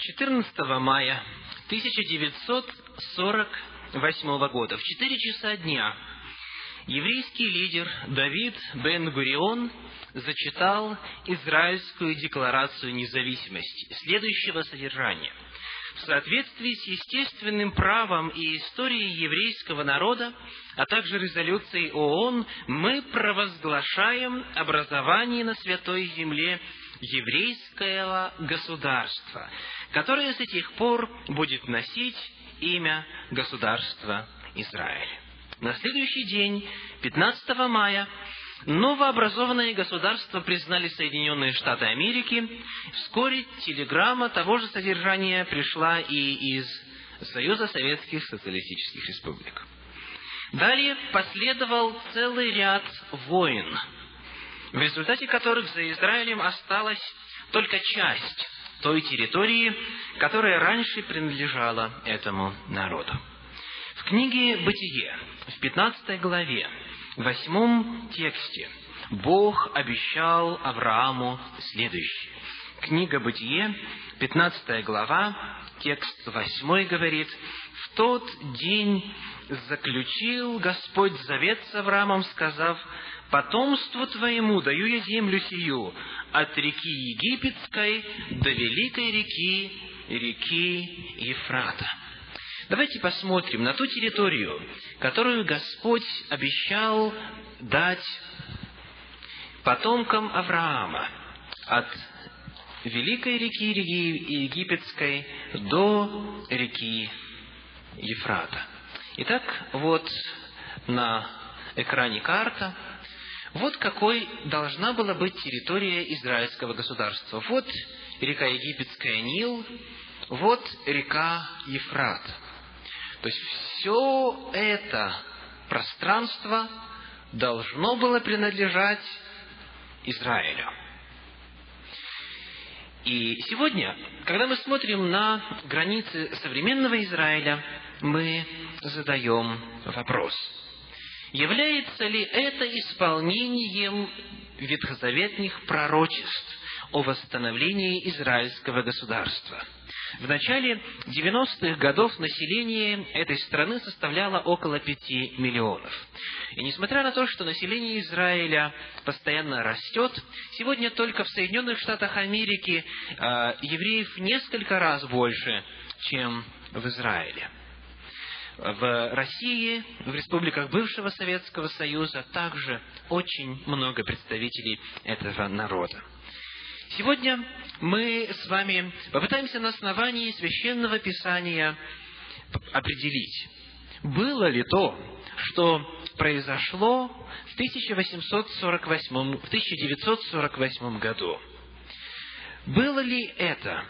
14 мая 1948 года в 4 часа дня еврейский лидер Давид бен Гурион зачитал Израильскую декларацию независимости следующего содержания. В соответствии с естественным правом и историей еврейского народа, а также резолюцией ООН, мы провозглашаем образование на Святой Земле еврейского государства, которое с этих пор будет носить имя государства Израиль. На следующий день, 15 мая, новообразованное государство признали Соединенные Штаты Америки. Вскоре телеграмма того же содержания пришла и из Союза Советских Социалистических Республик. Далее последовал целый ряд войн – в результате которых за Израилем осталась только часть той территории, которая раньше принадлежала этому народу. В книге «Бытие», в 15 главе, в 8 тексте, Бог обещал Аврааму следующее. Книга «Бытие», 15 глава, текст 8 говорит, «В тот день заключил Господь завет с Авраамом, сказав, потомству твоему даю я землю сию, от реки Египетской до великой реки, реки Ефрата. Давайте посмотрим на ту территорию, которую Господь обещал дать потомкам Авраама от великой реки, Египетской до реки Ефрата. Итак, вот на экране карта – вот какой должна была быть территория израильского государства. Вот река Египетская Нил, вот река Ефрат. То есть все это пространство должно было принадлежать Израилю. И сегодня, когда мы смотрим на границы современного Израиля, мы задаем вопрос – Является ли это исполнением ветхозаветных пророчеств о восстановлении израильского государства? В начале 90-х годов население этой страны составляло около пяти миллионов. И несмотря на то, что население Израиля постоянно растет, сегодня только в Соединенных Штатах Америки э, евреев несколько раз больше, чем в Израиле в России, в республиках бывшего Советского Союза также очень много представителей этого народа. Сегодня мы с вами попытаемся на основании священного писания определить, было ли то, что произошло в 1848, в 1948 году. Было ли это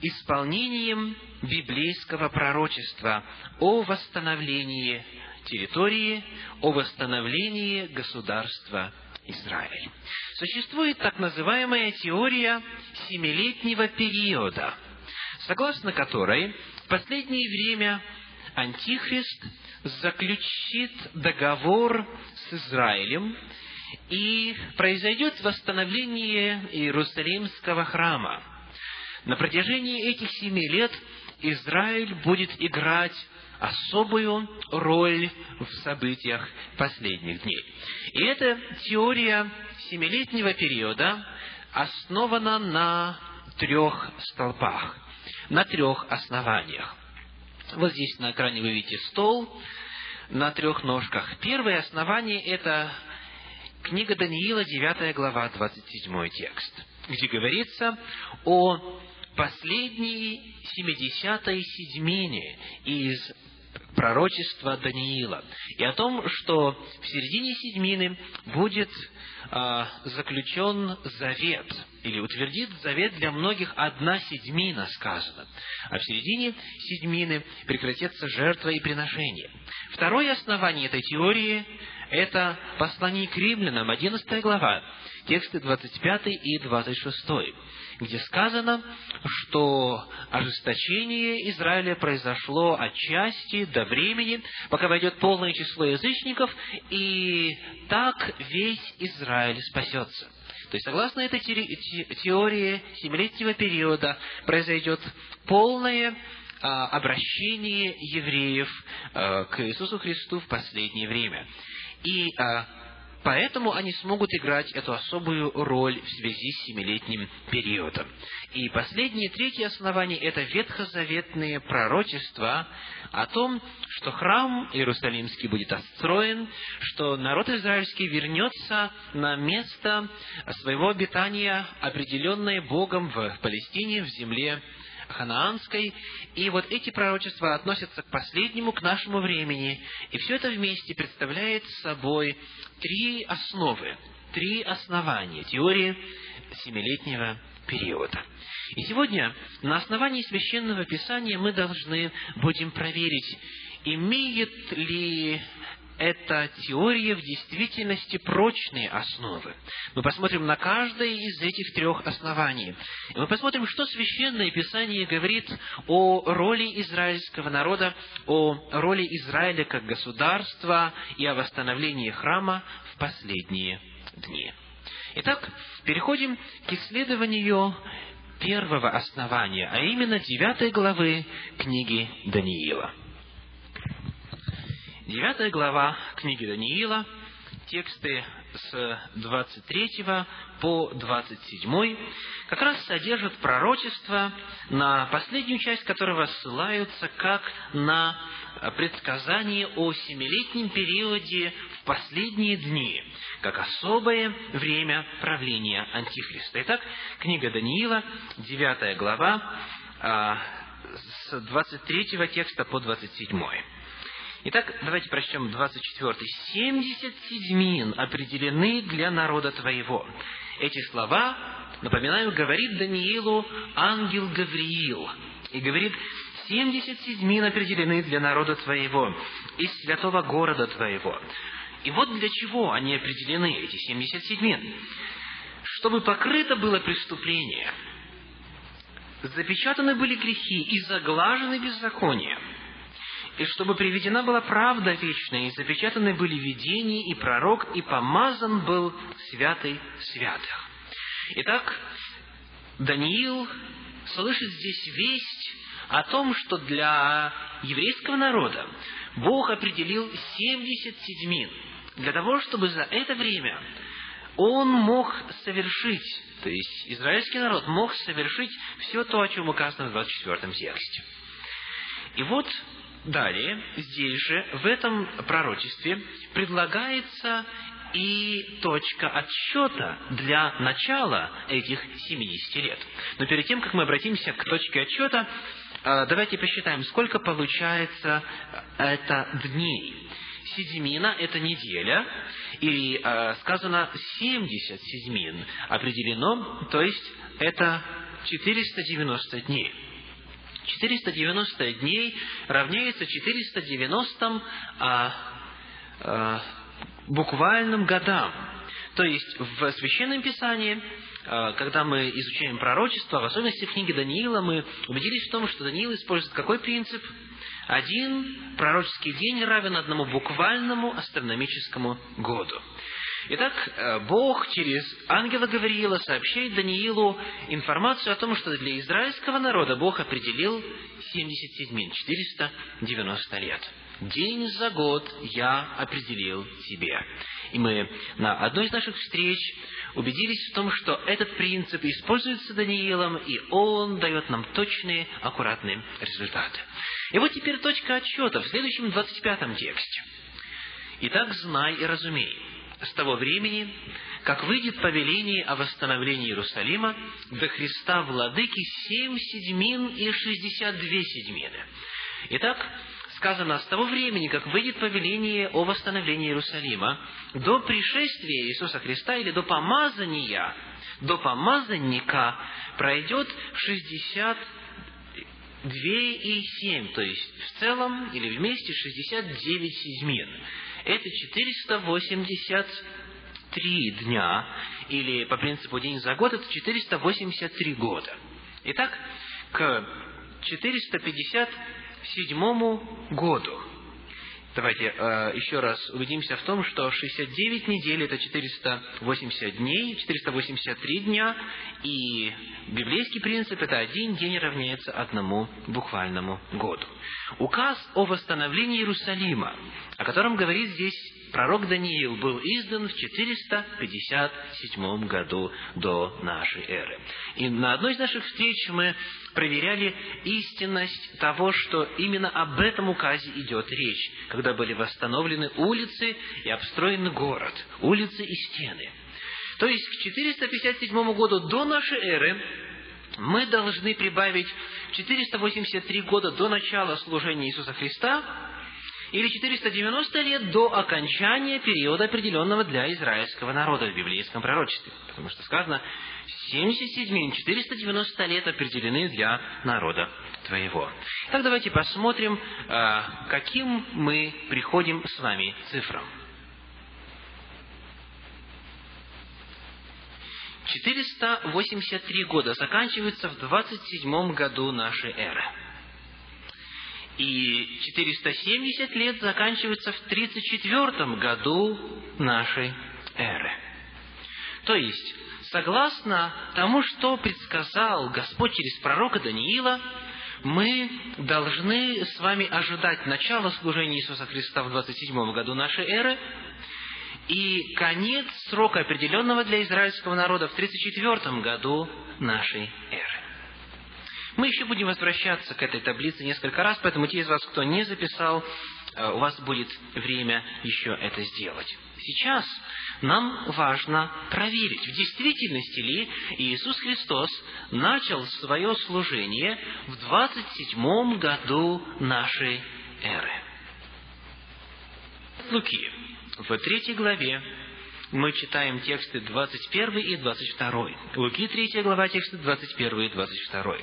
исполнением библейского пророчества о восстановлении территории, о восстановлении государства Израиль. Существует так называемая теория семилетнего периода, согласно которой в последнее время Антихрист заключит договор с Израилем, и произойдет восстановление Иерусалимского храма – на протяжении этих семи лет Израиль будет играть особую роль в событиях последних дней. И эта теория семилетнего периода основана на трех столпах, на трех основаниях. Вот здесь на экране вы видите стол на трех ножках. Первое основание – это книга Даниила, 9 глава, 27 текст, где говорится о последней семидесятой седьмине из пророчества Даниила, и о том, что в середине седьмины будет а, заключен завет, или утвердит завет для многих одна седьмина, сказано, а в середине седьмины прекратятся жертва и приношение. Второе основание этой теории – это послание к римлянам, 11 глава, тексты 25 и 26 где сказано, что ожесточение Израиля произошло отчасти до времени, пока войдет полное число язычников, и так весь Израиль спасется. То есть, согласно этой теории семилетнего периода, произойдет полное а, обращение евреев а, к Иисусу Христу в последнее время. И а, Поэтому они смогут играть эту особую роль в связи с семилетним периодом. И последнее, третье основание – это ветхозаветные пророчества о том, что храм Иерусалимский будет отстроен, что народ израильский вернется на место своего обитания, определенное Богом в Палестине, в земле ханаанской, и вот эти пророчества относятся к последнему, к нашему времени, и все это вместе представляет собой три основы, три основания теории семилетнего периода. И сегодня на основании Священного Писания мы должны будем проверить, имеет ли эта теория в действительности прочные основы. Мы посмотрим на каждое из этих трех оснований. И мы посмотрим, что Священное Писание говорит о роли израильского народа, о роли Израиля как государства и о восстановлении храма в последние дни. Итак, переходим к исследованию первого основания, а именно девятой главы книги Даниила. Девятая глава книги Даниила, тексты с 23 по 27, как раз содержат пророчество, на последнюю часть которого ссылаются как на предсказание о семилетнем периоде в последние дни, как особое время правления Антихриста. Итак, книга Даниила, 9 глава, а, с 23 текста по 27. Итак, давайте прочтем 24. «Семьдесят седьмин определены для народа твоего». Эти слова, напоминаю, говорит Даниилу ангел Гавриил. И говорит, «Семьдесят седьмин определены для народа твоего, из святого города твоего». И вот для чего они определены, эти семьдесят седьмин. Чтобы покрыто было преступление, запечатаны были грехи и заглажены беззакония – и чтобы приведена была правда вечная, и запечатаны были видения, и пророк, и помазан был святый святых. Итак, Даниил слышит здесь весть о том, что для еврейского народа Бог определил 70 седьмин, для того, чтобы за это время он мог совершить, то есть израильский народ мог совершить все то, о чем указано в 24 тексте. И вот Далее, здесь же, в этом пророчестве, предлагается и точка отсчета для начала этих 70 лет. Но перед тем, как мы обратимся к точке отсчета, а, давайте посчитаем, сколько получается а, это дней. Седьмина – это неделя, и э, сказано 70 седьмин определено, то есть это 490 дней. 490 дней равняется 490 а, а, буквальным годам. То есть в Священном Писании, а, когда мы изучаем пророчество, в особенности в книге Даниила, мы убедились в том, что Даниил использует какой принцип? Один пророческий день равен одному буквальному астрономическому году. Итак, э, Бог через ангела Гавриила сообщает Даниилу информацию о том, что для израильского народа Бог определил 70 седьмин, 490 лет. День за год я определил тебе. И мы на одной из наших встреч убедились в том, что этот принцип используется Даниилом, и он дает нам точные, аккуратные результаты. И вот теперь точка отсчета в следующем 25 тексте. «Итак, знай и разумей, с того времени, как выйдет повеление о восстановлении Иерусалима, до Христа Владыки семь седьмин и шестьдесят две седьмины. Итак, сказано, с того времени, как выйдет повеление о восстановлении Иерусалима, до пришествия Иисуса Христа или до помазания, до помазанника пройдет шестьдесят две и семь, то есть в целом или вместе шестьдесят девять седьмин это 483 дня, или по принципу день за год, это 483 года. Итак, к 457 году Давайте э, еще раз убедимся в том, что 69 недель – это 480 дней, 483 дня, и библейский принцип – это один день равняется одному буквальному году. Указ о восстановлении Иерусалима, о котором говорит здесь пророк Даниил, был издан в 457 году до нашей эры. И на одной из наших встреч мы проверяли истинность того, что именно об этом указе идет речь, когда были восстановлены улицы и обстроен город, улицы и стены. То есть к 457 году до нашей эры мы должны прибавить 483 года до начала служения Иисуса Христа или 490 лет до окончания периода, определенного для израильского народа в библейском пророчестве. Потому что сказано, 77 490 лет определены для народа твоего. Так давайте посмотрим, а, каким мы приходим с вами цифрам. 483 года заканчиваются в 27 году нашей эры. И 470 лет заканчивается в 34 году нашей эры. То есть, согласно тому, что предсказал Господь через пророка Даниила, мы должны с вами ожидать начала служения Иисуса Христа в 27 году нашей эры и конец срока, определенного для израильского народа в 34 году нашей эры. Мы еще будем возвращаться к этой таблице несколько раз, поэтому те из вас, кто не записал, э, у вас будет время еще это сделать. Сейчас нам важно проверить, в действительности ли Иисус Христос начал свое служение в 27 году нашей эры. Луки, в третьей главе, мы читаем тексты 21 и 22. Луки 3 глава, тексты 21 и 22.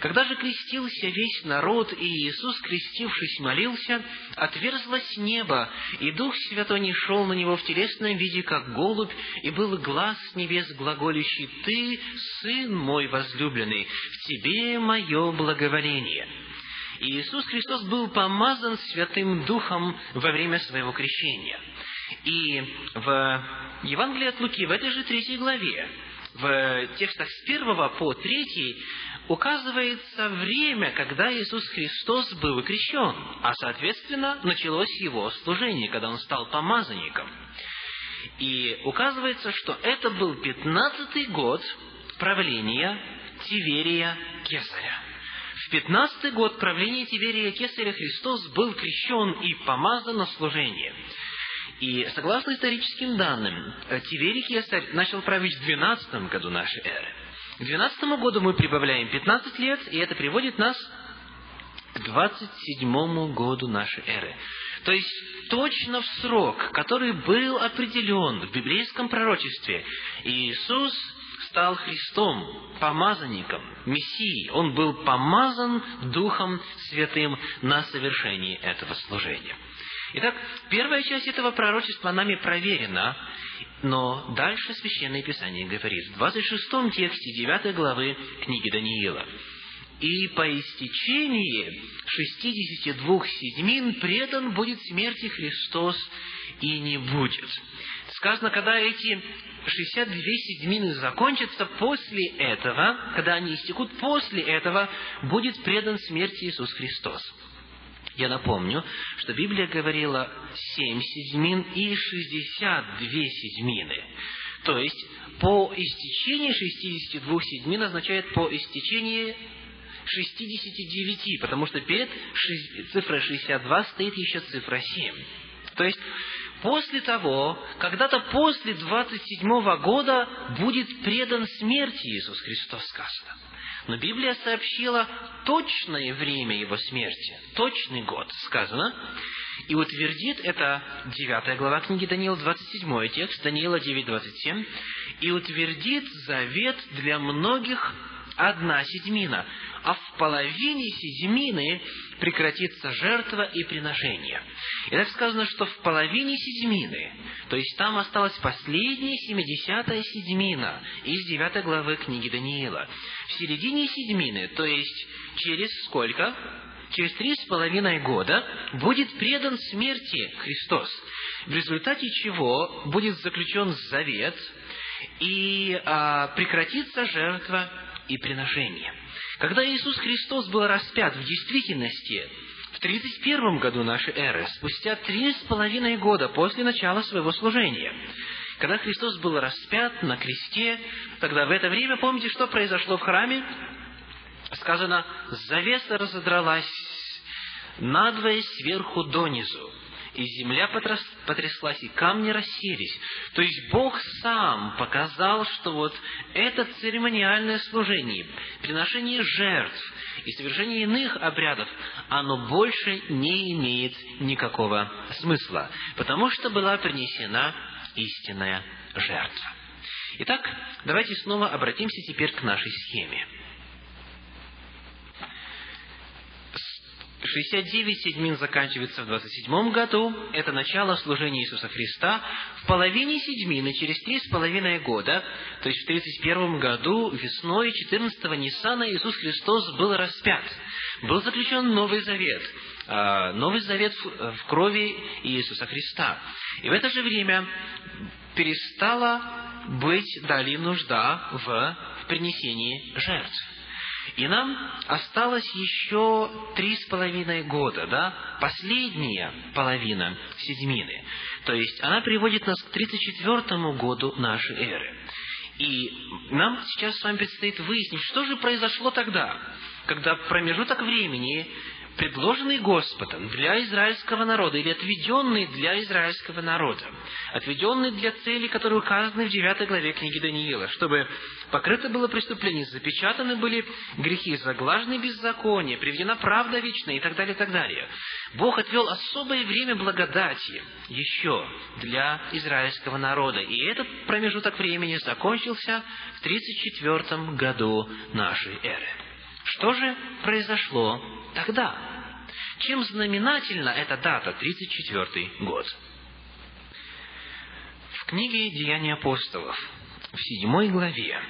Когда же крестился весь народ, и Иисус, крестившись, молился, отверзлось небо, и Дух Святой не шел на него в телесном виде, как голубь, и был глаз небес глаголющий, «Ты, Сын мой возлюбленный, в Тебе мое благоволение». Иисус Христос был помазан Святым Духом во время своего крещения. И в Евангелии от Луки, в этой же третьей главе, в текстах с первого по третий, указывается время, когда Иисус Христос был крещен, а, соответственно, началось его служение, когда он стал помазанником. И указывается, что это был пятнадцатый год правления Тиверия Кесаря. В пятнадцатый год правления Тиверия Кесаря Христос был крещен и помазан на служение. И согласно историческим данным, Тиверий Кесарь начал править в 12 году нашей эры. К 12 году мы прибавляем 15 лет, и это приводит нас к 27 году нашей эры. То есть точно в срок, который был определен в библейском пророчестве, Иисус стал Христом, помазанником, Мессией. Он был помазан Духом Святым на совершении этого служения. Итак, первая часть этого пророчества нами проверена, но дальше Священное Писание говорит, в 26 тексте 9 главы книги Даниила, «И по истечении 62 седьмин предан будет смерти Христос, и не будет». Сказано, когда эти 62 седьмины закончатся, после этого, когда они истекут, после этого будет предан смерти Иисус Христос. Я напомню, что Библия говорила семь седьмин и шестьдесят две седьмины. То есть, по истечении 62 седьмин означает по истечении 69, потому что перед цифрой 62 стоит еще цифра 7. То есть, после того, когда-то после 27 года будет предан смерти Иисус Христос, сказано. Но Библия сообщила точное время его смерти, точный год, сказано, и утвердит это 9 глава книги Даниила, 27 текст, Даниила 9, 27, и утвердит завет для многих одна седьмина, а в половине седьмины прекратится жертва и приношение. И так сказано, что в половине седьмины, то есть там осталась последняя семидесятая седьмина из девятой главы книги Даниила. В середине седьмины, то есть через сколько? через три с половиной года будет предан смерти Христос, в результате чего будет заключен завет и а, прекратится жертва и приношение. Когда Иисус Христос был распят в действительности в 31 году нашей эры, спустя три с половиной года после начала своего служения, когда Христос был распят на кресте, тогда в это время, помните, что произошло в храме? Сказано, завеса разодралась надвое сверху донизу, и земля потряслась, и камни расселись. То есть Бог сам показал, что вот это церемониальное служение, приношение жертв и совершение иных обрядов, оно больше не имеет никакого смысла, потому что была принесена истинная жертва. Итак, давайте снова обратимся теперь к нашей схеме. 69 седьмин заканчивается в 27 году. Это начало служения Иисуса Христа. В половине седьмины, через три с половиной года, то есть в 31 году, весной 14-го Ниссана, Иисус Христос был распят. Был заключен Новый Завет. А, Новый Завет в крови Иисуса Христа. И в это же время перестала быть далее нужда в принесении жертв. И нам осталось еще три с половиной года, да, последняя половина седьмины. То есть она приводит нас к 34 году нашей эры. И нам сейчас с вами предстоит выяснить, что же произошло тогда, когда промежуток времени предложенный Господом для израильского народа или отведенный для израильского народа, отведенный для цели, которые указаны в 9 главе книги Даниила, чтобы покрыто было преступление, запечатаны были грехи, заглажены беззакония, приведена правда вечная и так далее, и так далее. Бог отвел особое время благодати еще для израильского народа, и этот промежуток времени закончился в 34 году нашей эры. Что же произошло тогда? Чем знаменательна эта дата, 34 год? В книге «Деяния апостолов» в седьмой главе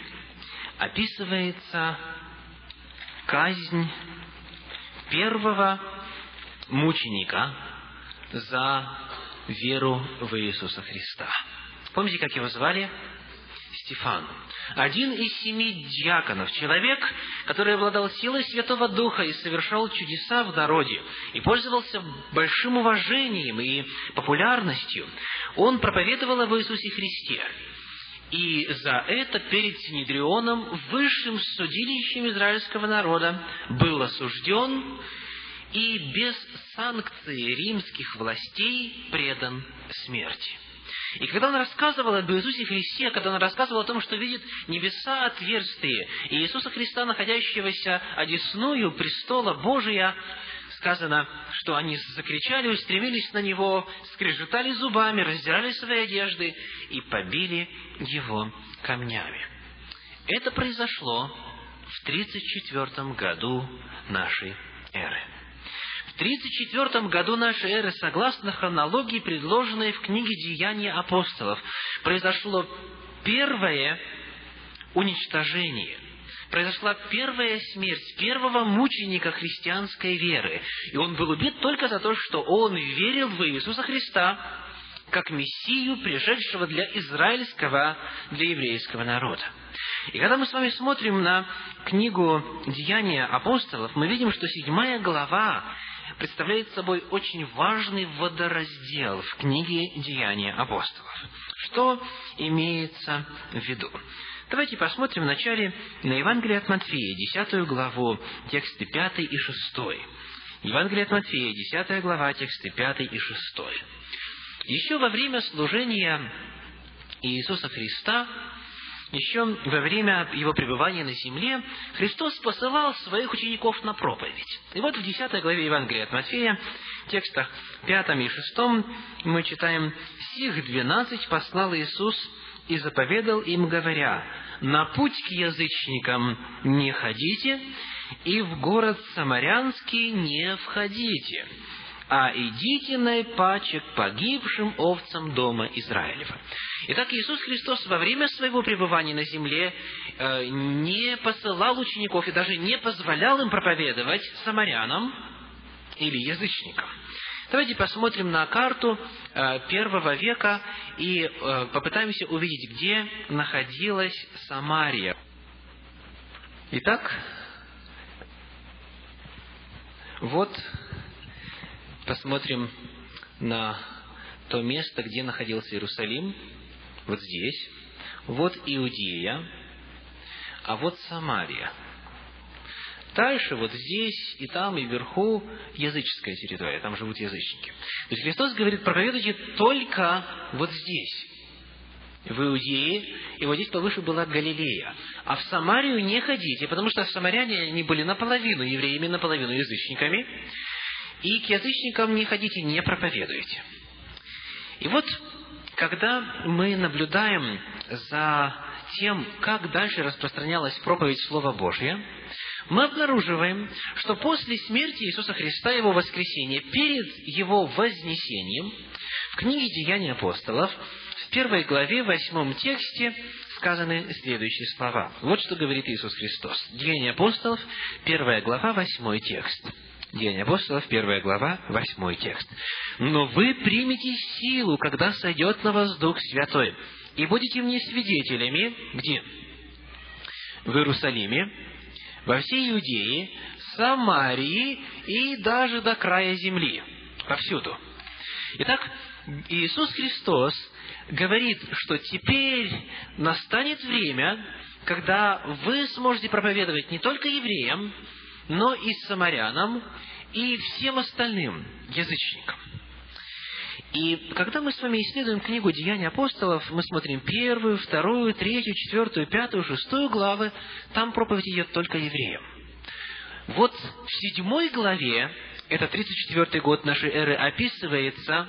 описывается казнь первого мученика за веру в Иисуса Христа. Помните, как его звали? Стефан. Один из семи диаконов, человек, который обладал силой Святого Духа и совершал чудеса в народе, и пользовался большим уважением и популярностью, он проповедовал об Иисусе Христе. И за это перед Синедрионом, высшим судилищем израильского народа, был осужден и без санкции римских властей предан смерти. И когда он рассказывал об Иисусе Христе, когда он рассказывал о том, что видит небеса отверстые, и Иисуса Христа, находящегося одесную престола Божия, сказано, что они закричали, устремились на Него, скрежетали зубами, раздирали свои одежды и побили Его камнями. Это произошло в 34 году нашей эры. В 34 году нашей эры, согласно хронологии, предложенной в книге «Деяния апостолов», произошло первое уничтожение – произошла первая смерть первого мученика христианской веры. И он был убит только за то, что он верил в Иисуса Христа как Мессию, пришедшего для израильского, для еврейского народа. И когда мы с вами смотрим на книгу «Деяния апостолов», мы видим, что седьмая глава представляет собой очень важный водораздел в книге «Деяния апостолов». Что имеется в виду? Давайте посмотрим вначале на Евангелие от Матфея, 10 главу, тексты 5 и 6. Евангелие от Матфея, 10 глава, тексты 5 и 6. Еще во время служения Иисуса Христа еще во время его пребывания на земле Христос посылал своих учеников на проповедь. И вот в 10 главе Евангелия от Матфея, в текстах 5 и 6, мы читаем «Сих двенадцать послал Иисус и заповедал им, говоря, «На путь к язычникам не ходите, и в город Самарянский не входите, а идите наипаче к погибшим овцам дома Израилева». Итак, Иисус Христос во время своего пребывания на земле э, не посылал учеников и даже не позволял им проповедовать самарянам, или язычникам. Давайте посмотрим на карту э, первого века и э, попытаемся увидеть, где находилась Самария. Итак, вот посмотрим на то место, где находился Иерусалим, вот здесь, вот Иудея, а вот Самария. Дальше, вот здесь, и там, и вверху языческая территория, там живут язычники. То есть Христос говорит, проповедуйте только вот здесь, в Иудее, и вот здесь повыше была Галилея. А в Самарию не ходите, потому что самаряне, они были наполовину евреями, наполовину язычниками, и к язычникам не ходите, не проповедуйте. И вот, когда мы наблюдаем за тем, как дальше распространялась проповедь Слова Божьего, мы обнаруживаем, что после смерти Иисуса Христа, Его воскресения, перед Его вознесением, в книге «Деяния апостолов», в первой главе, в восьмом тексте, сказаны следующие слова. Вот что говорит Иисус Христос. Деяния апостолов, первая глава, восьмой текст. Деяния апостолов, первая глава, восьмой текст. «Но вы примете силу, когда сойдет на вас Дух Святой, и будете мне свидетелями, где? В Иерусалиме, во всей Иудее, Самарии и даже до края земли. Повсюду. Итак, Иисус Христос говорит, что теперь настанет время, когда вы сможете проповедовать не только евреям, но и самарянам, и всем остальным язычникам. И когда мы с вами исследуем книгу «Деяния апостолов», мы смотрим первую, вторую, третью, четвертую, пятую, шестую главы, там проповедь идет только евреям. Вот в седьмой главе, это 34 год нашей эры, описывается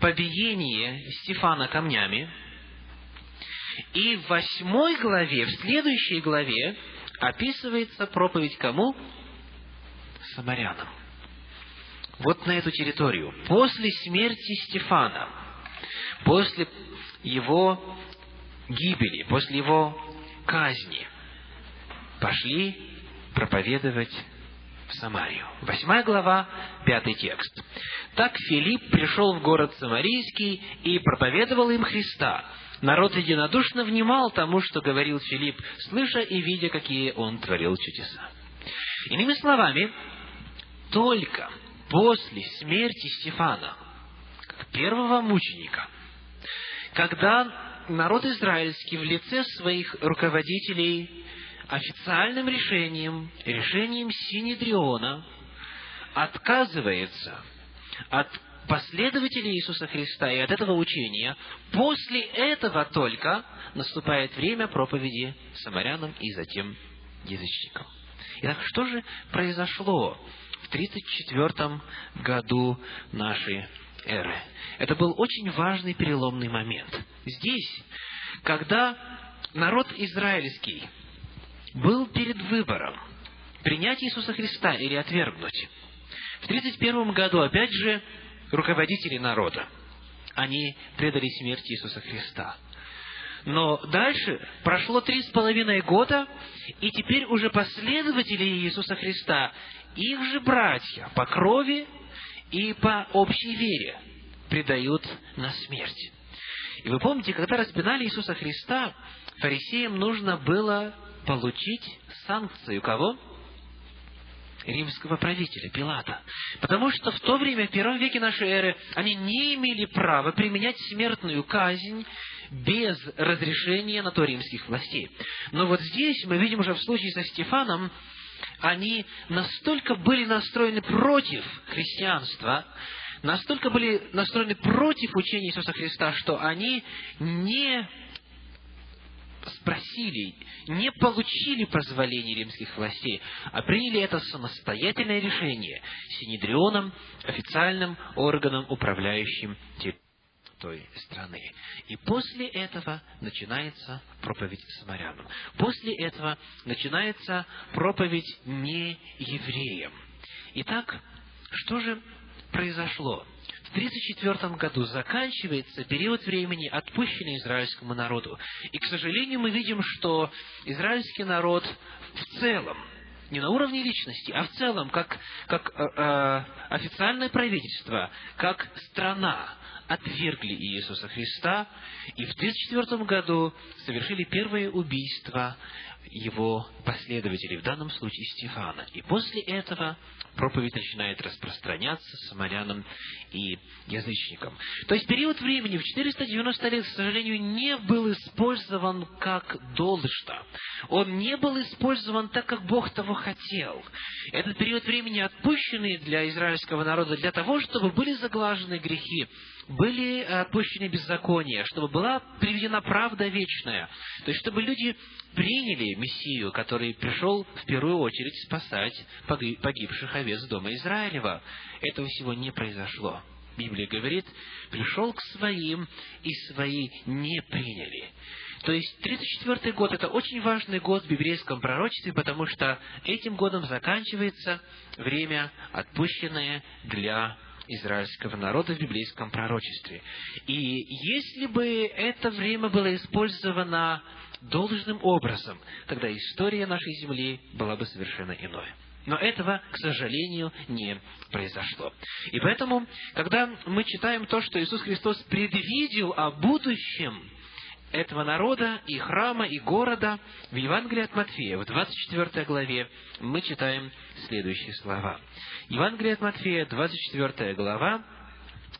побиение Стефана камнями. И в восьмой главе, в следующей главе, описывается проповедь кому? Самарянам вот на эту территорию. После смерти Стефана, после его гибели, после его казни, пошли проповедовать в Самарию. Восьмая глава, пятый текст. Так Филипп пришел в город Самарийский и проповедовал им Христа. Народ единодушно внимал тому, что говорил Филипп, слыша и видя, какие он творил чудеса. Иными словами, только после смерти Стефана, как первого мученика, когда народ израильский в лице своих руководителей официальным решением, решением Синедриона, отказывается от последователей Иисуса Христа и от этого учения, после этого только наступает время проповеди самарянам и затем язычникам. Итак, что же произошло 34 году нашей эры. Это был очень важный переломный момент. Здесь, когда народ израильский был перед выбором принять Иисуса Христа или отвергнуть, в 31 году, опять же, руководители народа, они предали смерти Иисуса Христа. Но дальше прошло три с половиной года, и теперь уже последователи Иисуса Христа их же братья по крови и по общей вере предают на смерть. И вы помните, когда распинали Иисуса Христа, фарисеям нужно было получить санкцию кого? Римского правителя, Пилата. Потому что в то время, в первом веке нашей эры, они не имели права применять смертную казнь без разрешения на то римских властей. Но вот здесь мы видим уже в случае со Стефаном, они настолько были настроены против христианства, настолько были настроены против учения Иисуса Христа, что они не спросили, не получили позволения римских властей, а приняли это самостоятельное решение Синедрионом, официальным органом, управляющим той страны. И после этого начинается проповедь самарянам. После этого начинается проповедь не евреям. Итак, что же произошло? В 1934 году заканчивается период времени, отпущенный израильскому народу. И, к сожалению, мы видим, что израильский народ в целом не на уровне личности, а в целом, как, как э, э, официальное правительство, как страна, отвергли Иисуса Христа и в 1934 году совершили первое убийство его последователей, в данном случае Стефана. И после этого проповедь начинает распространяться самарянам и язычникам. То есть период времени в 490 лет, к сожалению, не был использован как должно. Он не был использован так, как Бог того хотел. Этот период времени отпущенный для израильского народа для того, чтобы были заглажены грехи, были отпущены беззакония, чтобы была приведена правда вечная. То есть, чтобы люди приняли Мессию, который пришел в первую очередь спасать погибших овец дома Израилева. Этого всего не произошло. Библия говорит, пришел к своим, и свои не приняли. То есть 34 год – это очень важный год в библейском пророчестве, потому что этим годом заканчивается время, отпущенное для израильского народа в библейском пророчестве. И если бы это время было использовано должным образом, тогда история нашей земли была бы совершенно иной. Но этого, к сожалению, не произошло. И поэтому, когда мы читаем то, что Иисус Христос предвидел о будущем этого народа, и храма, и города, в Евангелии от Матфея, в 24 главе, мы читаем следующие слова. Евангелие от Матфея, 24 глава,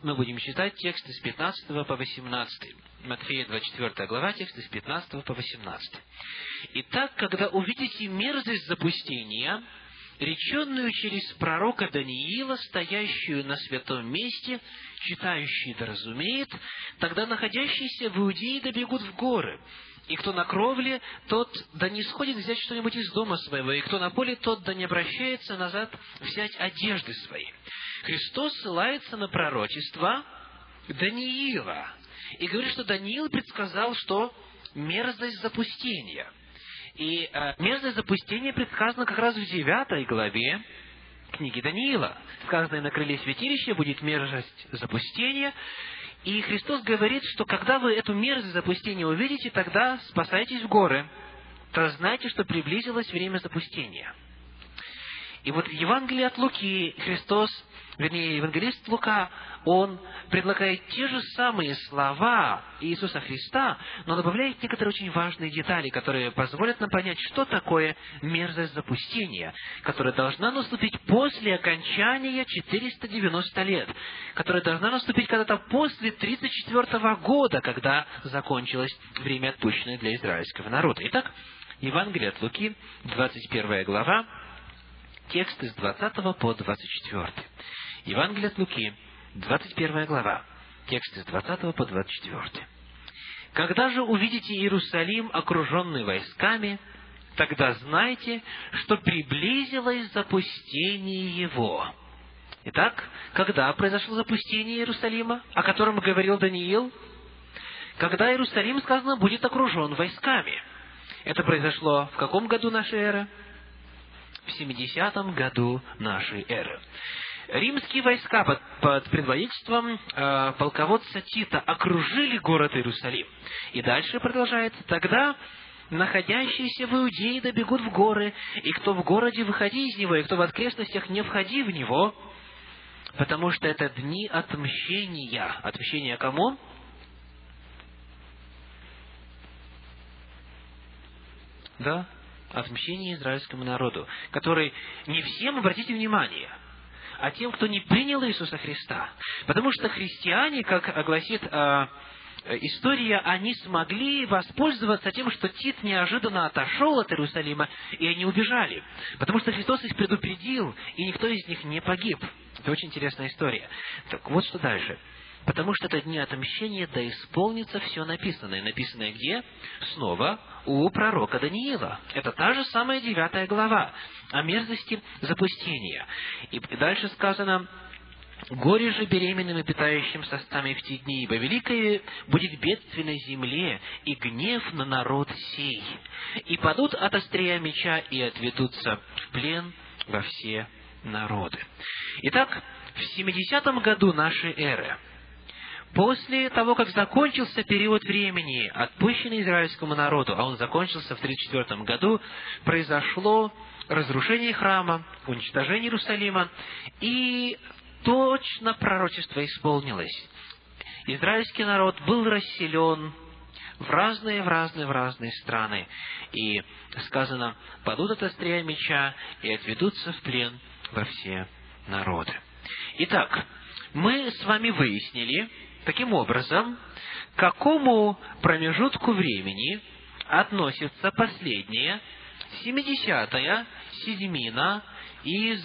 мы будем читать тексты с 15 по 18. Матфея, 24 глава, тексты с 15 по 18. «Итак, когда увидите мерзость запустения, реченную через пророка Даниила, стоящую на святом месте, читающий да разумеет, тогда находящиеся в Иудее добегут в горы, и кто на кровле, тот да не сходит взять что-нибудь из дома своего, и кто на поле, тот да не обращается назад взять одежды свои. Христос ссылается на пророчество Даниила, и говорит, что Даниил предсказал, что мерзость запустения – и э, мерзость запустения предсказана как раз в девятой главе книги Даниила. Сказано, на крыле святилища будет мерзость запустения. И Христос говорит, что когда вы эту мерзость запустения увидите, тогда спасайтесь в горы. То знайте, что приблизилось время запустения. И вот в Евангелии от Луки Христос вернее, евангелист Лука, он предлагает те же самые слова Иисуса Христа, но добавляет некоторые очень важные детали, которые позволят нам понять, что такое мерзость запустения, которая должна наступить после окончания 490 лет, которая должна наступить когда-то после 34 года, когда закончилось время, отпущенное для израильского народа. Итак, Евангелие от Луки, 21 глава, тексты с 20 по 24. Евангелие от Луки, 21 глава, тексты с 20 по 24. «Когда же увидите Иерусалим, окруженный войсками, тогда знайте, что приблизилось запустение его». Итак, когда произошло запустение Иерусалима, о котором говорил Даниил? Когда Иерусалим, сказано, будет окружен войсками. Это произошло в каком году нашей эры? В 70-м году нашей эры. Римские войска под, под предводительством э, полководца Тита окружили город Иерусалим. И дальше продолжается. Тогда находящиеся в Иудее добегут в горы, и кто в городе, выходи из него, и кто в окрестностях, не входи в него, потому что это дни отмщения. Отмщения кому? Да, отмщение израильскому народу, который не всем, обратите внимание – а тем, кто не принял Иисуса Христа. Потому что христиане, как гласит э, история, они смогли воспользоваться тем, что Тит неожиданно отошел от Иерусалима, и они убежали. Потому что Христос их предупредил, и никто из них не погиб. Это очень интересная история. Так вот что дальше. Потому что это дни отмщения, да исполнится все написанное. Написанное где? Снова у пророка Даниила. Это та же самая девятая глава о мерзости запустения. И дальше сказано, Горе же беременным и питающим состами в те дни, ибо великое будет бедствие на земле, и гнев на народ сей. И падут от острия меча, и отведутся в плен во все народы. Итак, в 70-м году нашей эры После того, как закончился период времени, отпущенный израильскому народу, а он закончился в 1934 году, произошло разрушение храма, уничтожение Иерусалима, и точно пророчество исполнилось. Израильский народ был расселен в разные, в разные, в разные страны. И сказано, падут от острия меча и отведутся в плен во все народы. Итак, мы с вами выяснили, таким образом, к какому промежутку времени относится последняя, семидесятая седьмина из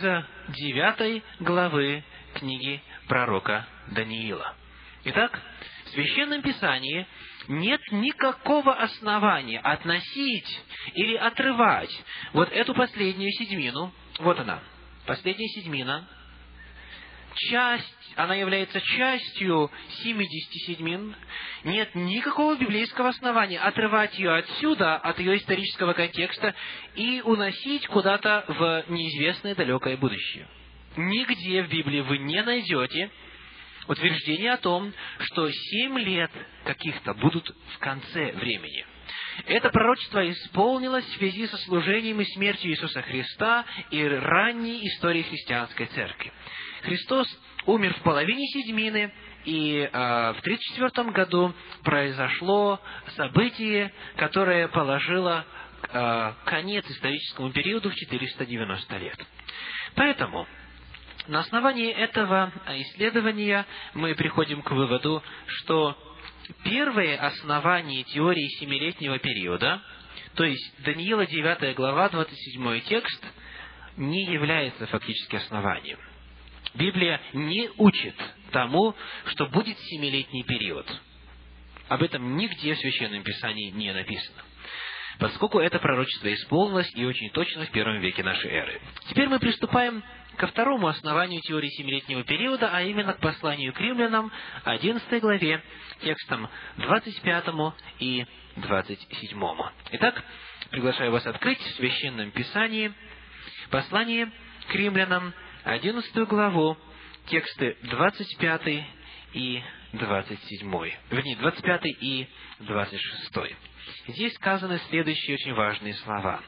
девятой главы книги пророка Даниила. Итак, в Священном Писании нет никакого основания относить или отрывать вот эту последнюю седьмину, вот она, последняя седьмина, часть, она является частью 70 седьмин, нет никакого библейского основания отрывать ее отсюда, от ее исторического контекста, и уносить куда-то в неизвестное далекое будущее. Нигде в Библии вы не найдете утверждение о том, что семь лет каких-то будут в конце времени. Это пророчество исполнилось в связи со служением и смертью Иисуса Христа и ранней историей христианской церкви. Христос умер в половине седьмины, и э, в 1934 году произошло событие, которое положило э, конец историческому периоду в 490 лет. Поэтому на основании этого исследования мы приходим к выводу, что первые основания теории семилетнего периода, то есть Даниила 9 глава, 27 текст, не является фактически основанием. Библия не учит тому, что будет семилетний период. Об этом нигде в Священном Писании не написано поскольку это пророчество исполнилось и очень точно в первом веке нашей эры. Теперь мы приступаем ко второму основанию теории семилетнего периода, а именно к посланию к римлянам, 11 главе, текстам 25 и 27. Итак, приглашаю вас открыть в Священном Писании послание к римлянам, 11 главу, тексты 25 и 27. Вернее, 25 и 26. Здесь сказаны следующие очень важные слова.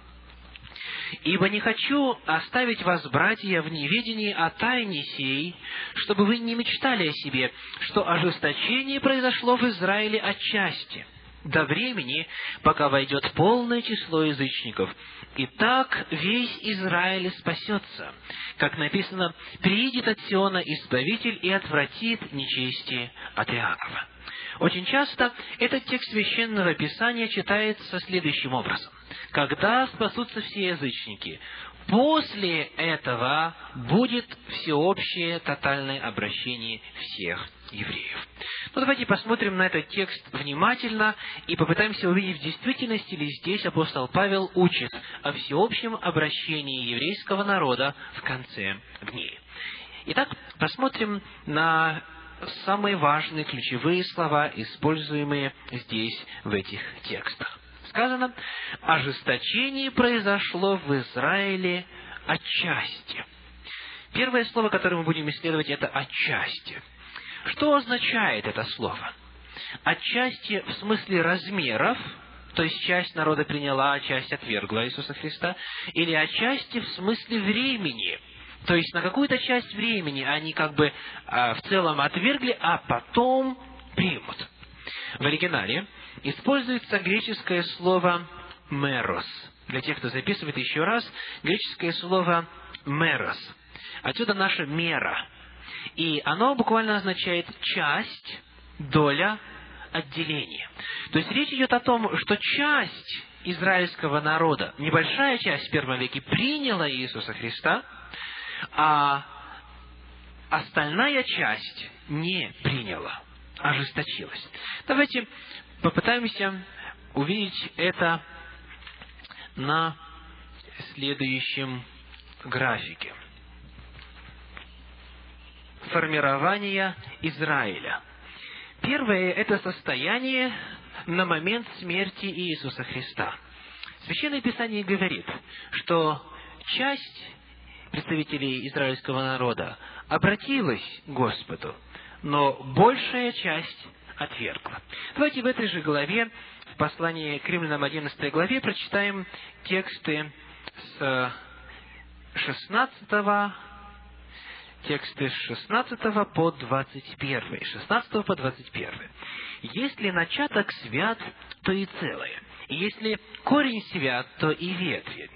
«Ибо не хочу оставить вас, братья, в неведении о тайне сей, чтобы вы не мечтали о себе, что ожесточение произошло в Израиле отчасти, до времени, пока войдет полное число язычников. И так весь Израиль спасется. Как написано, «Приидет от Сиона Избавитель и отвратит нечестие от Иакова». Очень часто этот текст Священного Писания читается следующим образом. «Когда спасутся все язычники, после этого будет всеобщее тотальное обращение всех евреев. Ну, давайте посмотрим на этот текст внимательно и попытаемся увидеть, в действительности ли здесь апостол Павел учит о всеобщем обращении еврейского народа в конце дней. Итак, посмотрим на самые важные ключевые слова, используемые здесь, в этих текстах. Сказано, ожесточение произошло в Израиле отчасти. Первое слово, которое мы будем исследовать, это «отчасти». Что означает это слово? Отчасти в смысле размеров, то есть часть народа приняла, а часть отвергла Иисуса Христа, или отчасти в смысле времени, то есть на какую-то часть времени они как бы а, в целом отвергли, а потом примут. В оригинале используется греческое слово «мерос». Для тех, кто записывает еще раз, греческое слово «мерос». Отсюда наша мера. И оно буквально означает часть, доля, отделение. То есть речь идет о том, что часть израильского народа, небольшая часть в первом веке приняла Иисуса Христа – а остальная часть не приняла, ожесточилась. Давайте попытаемся увидеть это на следующем графике. Формирование Израиля. Первое – это состояние на момент смерти Иисуса Христа. Священное Писание говорит, что часть представителей израильского народа обратилась к Господу, но большая часть отвергла. Давайте в этой же главе, в послании к римлянам 11 главе, прочитаем тексты с 16 тексты с 16 по 21. 16 по 21. «Если начаток свят, то и целое. Если корень свят, то и ветви.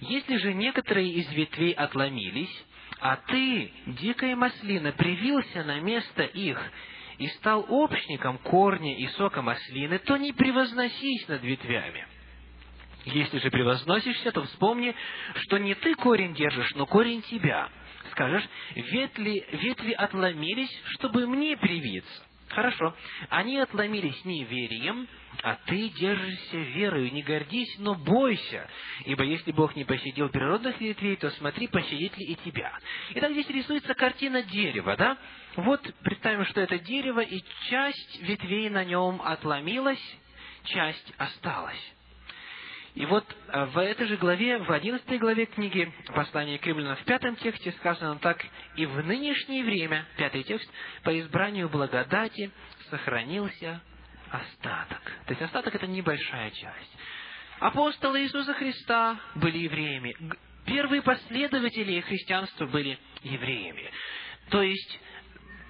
Если же некоторые из ветвей отломились, а ты, дикая маслина, привился на место их и стал общником корня и сока маслины, то не превозносись над ветвями. Если же превозносишься, то вспомни, что не ты корень держишь, но корень тебя. Скажешь, ветви, ветви отломились, чтобы мне привиться. Хорошо. Они отломились неверием, а ты держишься верою. Не гордись, но бойся. Ибо если Бог не пощадил природных ветвей, то смотри, пощадит ли и тебя. Итак, здесь рисуется картина дерева, да? Вот представим, что это дерево, и часть ветвей на нем отломилась, часть осталась. И вот э, в этой же главе, в одиннадцатой главе книги послания к римлянам, в пятом тексте сказано так, «И в нынешнее время, пятый текст, по избранию благодати сохранился остаток». То есть остаток – это небольшая часть. Апостолы Иисуса Христа были евреями. Первые последователи христианства были евреями. То есть,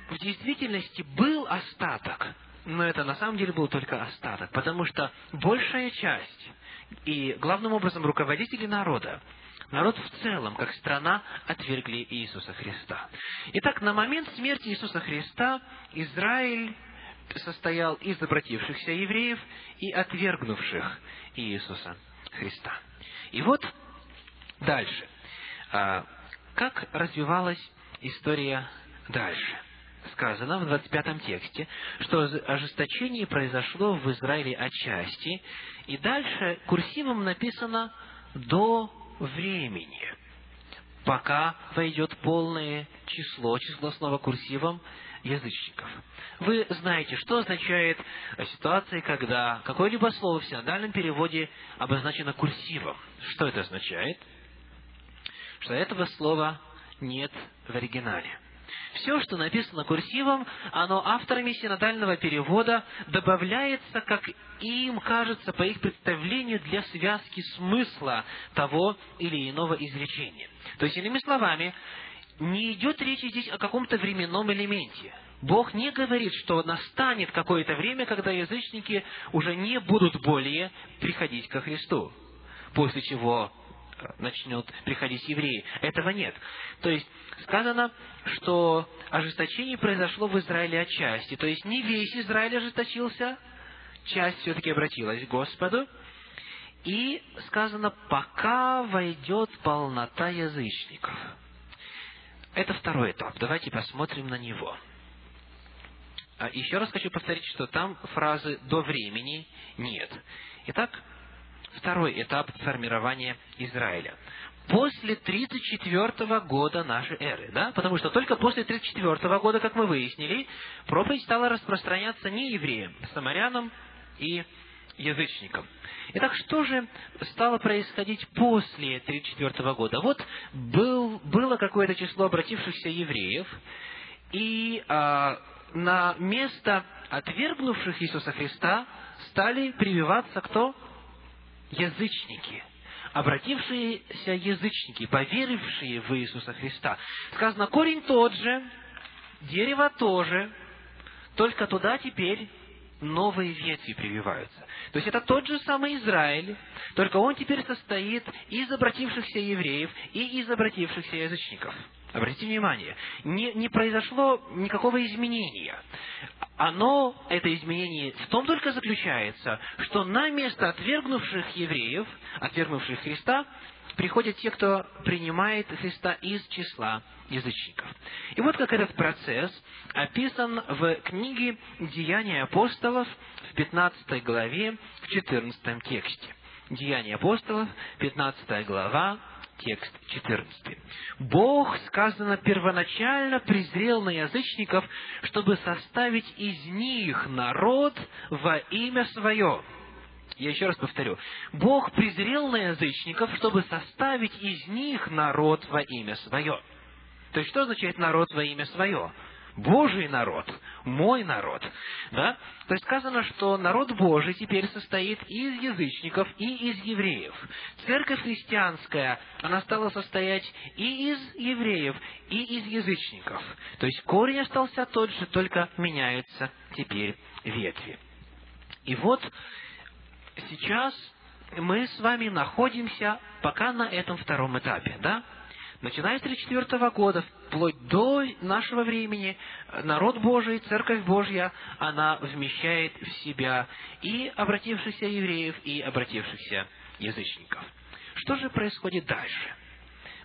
в действительности был остаток, но это на самом деле был только остаток, потому что большая часть и главным образом руководители народа, народ в целом, как страна, отвергли Иисуса Христа. Итак, на момент смерти Иисуса Христа Израиль состоял из обратившихся евреев и отвергнувших Иисуса Христа. И вот дальше. А, как развивалась история дальше? Сказано в 25 тексте, что ожесточение произошло в Израиле отчасти, и дальше курсивом написано «до времени», пока войдет полное число, число снова курсивом, язычников. Вы знаете, что означает ситуация, когда какое-либо слово в синодальном переводе обозначено курсивом. Что это означает? Что этого слова нет в оригинале. Все, что написано курсивом, оно авторами синодального перевода добавляется, как им кажется, по их представлению, для связки смысла того или иного изречения. То есть, иными словами, не идет речь здесь о каком-то временном элементе. Бог не говорит, что настанет какое-то время, когда язычники уже не будут более приходить ко Христу. После чего начнет приходить евреи. Этого нет. То есть, сказано, что ожесточение произошло в Израиле отчасти. То есть, не весь Израиль ожесточился, часть все-таки обратилась к Господу. И сказано, пока войдет полнота язычников. Это второй этап. Давайте посмотрим на него. А еще раз хочу повторить, что там фразы «до времени» нет. Итак, второй этап формирования Израиля. После 34 года нашей эры, да? Потому что только после 34 года, как мы выяснили, проповедь стала распространяться не евреям, самарянам и язычникам. Итак, что же стало происходить после 34 года? Вот был, было какое-то число обратившихся евреев, и а, на место отвергнувших Иисуса Христа стали прививаться кто? язычники, обратившиеся язычники, поверившие в Иисуса Христа. Сказано, корень тот же, дерево тоже, только туда теперь новые ветви прививаются. То есть это тот же самый Израиль, только он теперь состоит из обратившихся евреев и из обратившихся язычников. Обратите внимание, не, не произошло никакого изменения. Оно, это изменение, в том только заключается, что на место отвергнувших евреев, отвергнувших Христа, приходят те, кто принимает Христа из числа язычников. И вот как этот процесс описан в книге «Деяния апостолов» в 15 главе, в 14 тексте. Деяния апостолов, 15 глава, текст 14. «Бог, сказано, первоначально презрел на язычников, чтобы составить из них народ во имя Свое». Я еще раз повторю. Бог презрел на язычников, чтобы составить из них народ во имя Свое. То есть, что означает народ во имя Свое? Божий народ, мой народ. Да? То есть сказано, что народ Божий теперь состоит и из язычников, и из евреев. Церковь христианская, она стала состоять и из евреев, и из язычников. То есть корень остался тот же, только меняются теперь ветви. И вот сейчас мы с вами находимся пока на этом втором этапе, да? Начиная с 1934 года, вплоть до нашего времени, народ Божий, Церковь Божья, она вмещает в себя и обратившихся евреев, и обратившихся язычников. Что же происходит дальше?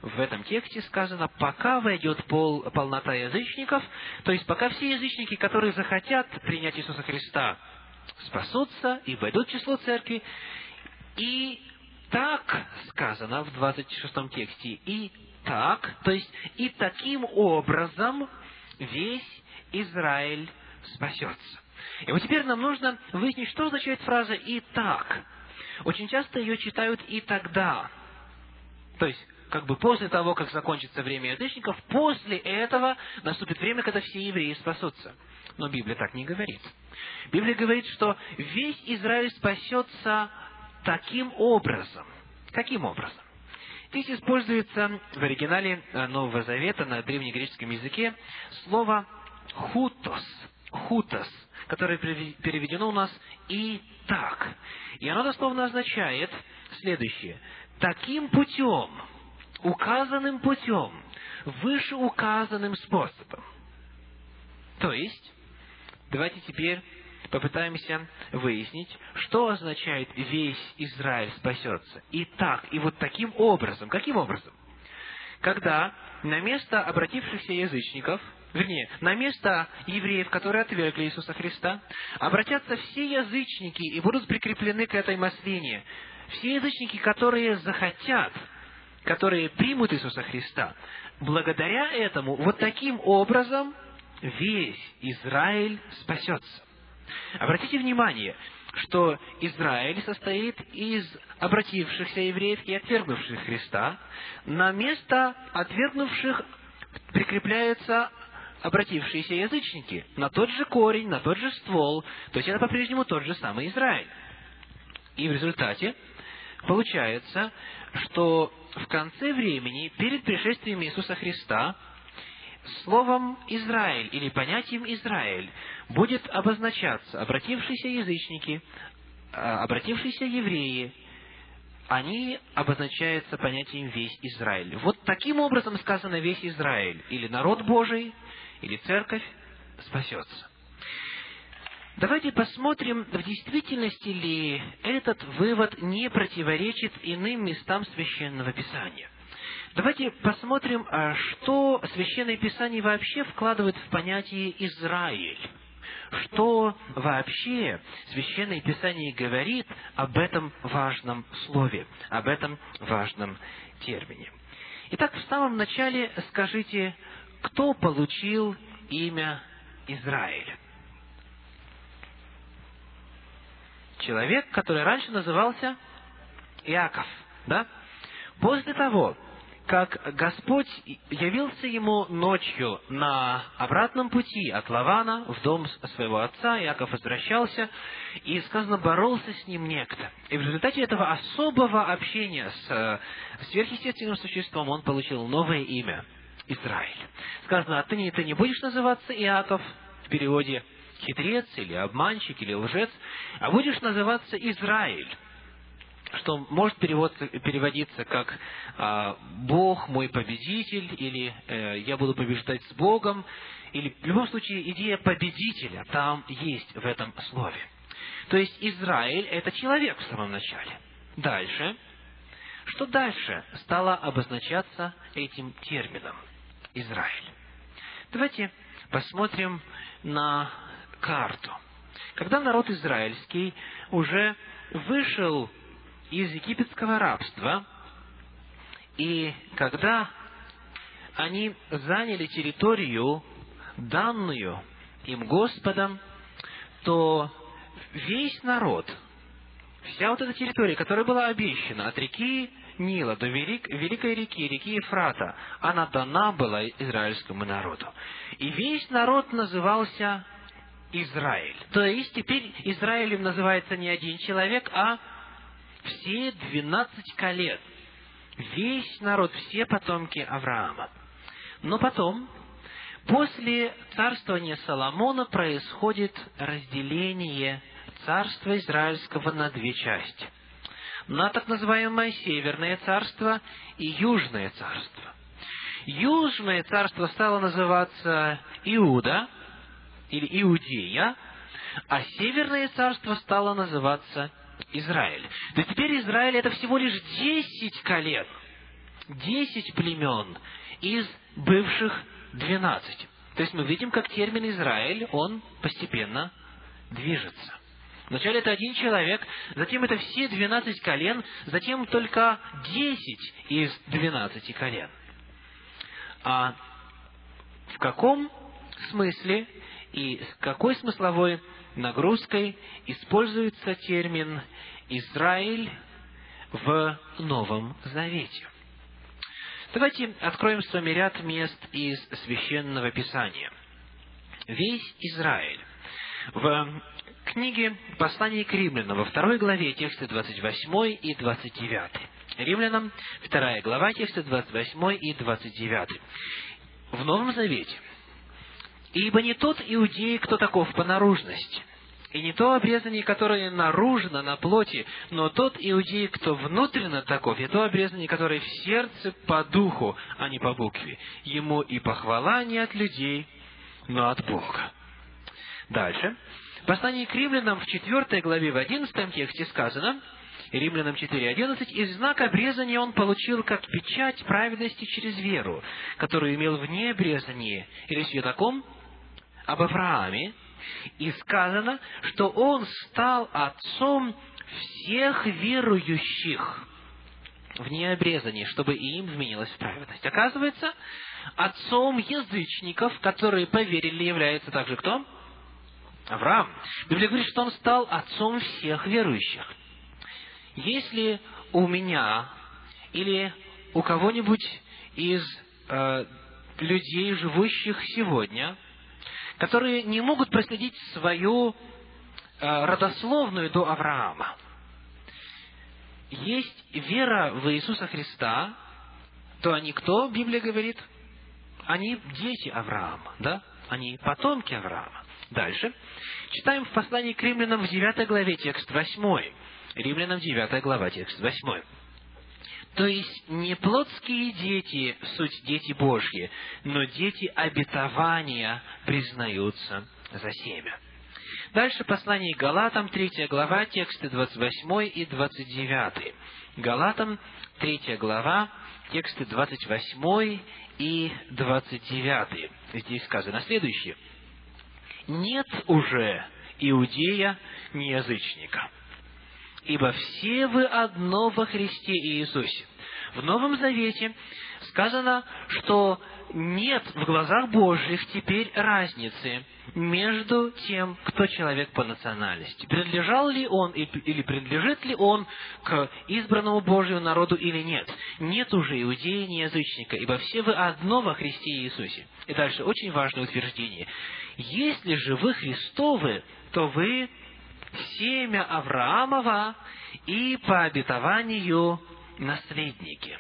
В этом тексте сказано, пока войдет пол, полнота язычников, то есть пока все язычники, которые захотят принять Иисуса Христа, спасутся и войдут в число церкви, и так сказано в 26 тексте, и так, то есть и таким образом весь Израиль спасется. И вот теперь нам нужно выяснить, что означает фраза «и так». Очень часто ее читают «и тогда». То есть, как бы после того, как закончится время язычников, после этого наступит время, когда все евреи спасутся. Но Библия так не говорит. Библия говорит, что весь Израиль спасется таким образом. Каким образом? Здесь используется в оригинале э, Нового Завета на древнегреческом языке слово «хутос», «хутос», которое переведено у нас «и так». И оно дословно означает следующее. «Таким путем, указанным путем, вышеуказанным способом». То есть, давайте теперь попытаемся выяснить, что означает «весь Израиль спасется». И так, и вот таким образом. Каким образом? Когда на место обратившихся язычников, вернее, на место евреев, которые отвергли Иисуса Христа, обратятся все язычники и будут прикреплены к этой маслине. Все язычники, которые захотят, которые примут Иисуса Христа, благодаря этому, вот таким образом, весь Израиль спасется. Обратите внимание, что Израиль состоит из обратившихся евреев и отвергнувших Христа. На место отвергнувших прикрепляются обратившиеся язычники, на тот же корень, на тот же ствол, то есть это по-прежнему тот же самый Израиль. И в результате получается, что в конце времени, перед пришествием Иисуса Христа, словом «Израиль» или понятием «Израиль» будет обозначаться обратившиеся язычники, а, обратившиеся евреи, они обозначаются понятием «весь Израиль». Вот таким образом сказано «весь Израиль», или народ Божий, или церковь спасется. Давайте посмотрим, в действительности ли этот вывод не противоречит иным местам Священного Писания. Давайте посмотрим, а, что Священное Писание вообще вкладывает в понятие «Израиль». Что вообще Священное Писание говорит об этом важном слове, об этом важном термине. Итак, в самом начале скажите, кто получил имя Израиль? Человек, который раньше назывался Иаков, да? После того, как Господь явился ему ночью на обратном пути от Лавана в дом своего отца, Иаков возвращался, и, сказано, боролся с ним некто. И в результате этого особого общения с э, сверхъестественным существом он получил новое имя – Израиль. Сказано, отныне ты не будешь называться Иаков, в переводе хитрец или обманщик или лжец, а будешь называться Израиль что может переводиться как а, «Бог мой победитель» или э, «Я буду побеждать с Богом», или в любом случае идея победителя там есть в этом слове. То есть Израиль – это человек в самом начале. Дальше. Что дальше стало обозначаться этим термином Израиль? Давайте посмотрим на карту. Когда народ израильский уже вышел из египетского рабства, и когда они заняли территорию, данную им Господом, то весь народ, вся вот эта территория, которая была обещана от реки Нила до велик, великой реки, реки Ефрата, она дана была израильскому народу. И весь народ назывался Израиль. То есть теперь Израилем называется не один человек, а все двенадцать колен. Весь народ, все потомки Авраама. Но потом, после царствования Соломона, происходит разделение царства израильского на две части. На так называемое Северное царство и Южное царство. Южное царство стало называться Иуда, или Иудея, а Северное царство стало называться Израиль. Есть теперь Израиль это всего лишь десять колен, десять племен из бывших двенадцати. То есть мы видим, как термин Израиль, он постепенно движется. Вначале это один человек, затем это все двенадцать колен, затем только десять из двенадцати колен. А в каком смысле и с какой смысловой нагрузкой используется термин «Израиль» в Новом Завете. Давайте откроем с вами ряд мест из Священного Писания. Весь Израиль. В книге «Послание к римлянам» во второй главе тексты 28 и 29. Римлянам, вторая глава, тексты 28 и 29. В Новом Завете – Ибо не тот иудей, кто таков по наружности, и не то обрезание, которое наружно, на плоти, но тот иудей, кто внутренно таков, и то обрезание, которое в сердце по духу, а не по букве. Ему и похвала не от людей, но от Бога. Дальше. В послании к римлянам в 4 главе, в 11 тексте сказано, Римлянам 4.11, «И знак обрезания он получил как печать праведности через веру, которую имел вне обрезания». И речь идет о ком? Об Аврааме, и сказано, что он стал отцом всех верующих в необрезании, чтобы и им изменилась праведность. Оказывается, отцом язычников, которые поверили, является также кто? Авраам. Библия говорит, что он стал отцом всех верующих. Если у меня или у кого-нибудь из э, людей, живущих сегодня, которые не могут проследить свою э, родословную до Авраама. Есть вера в Иисуса Христа, то они кто, Библия говорит? Они дети Авраама, да? Они потомки Авраама. Дальше. Читаем в послании к римлянам в 9 главе, текст 8. Римлянам 9 глава, текст 8. То есть не плотские дети суть дети Божьи, но дети обетования признаются за семя. Дальше послание Галатам, 3 глава, тексты 28 и 29. Галатам, 3 глава, тексты 28 и 29. Здесь сказано следующее. «Нет уже иудея, ни язычника, ибо все вы одно во Христе Иисусе. В Новом Завете сказано, что нет в глазах Божьих теперь разницы между тем, кто человек по национальности. Принадлежал ли он или принадлежит ли он к избранному Божьему народу или нет. Нет уже иудея, ни язычника, ибо все вы одно во Христе Иисусе. И дальше очень важное утверждение. Если же вы Христовы, то вы семя Авраамова и по обетованию наследники.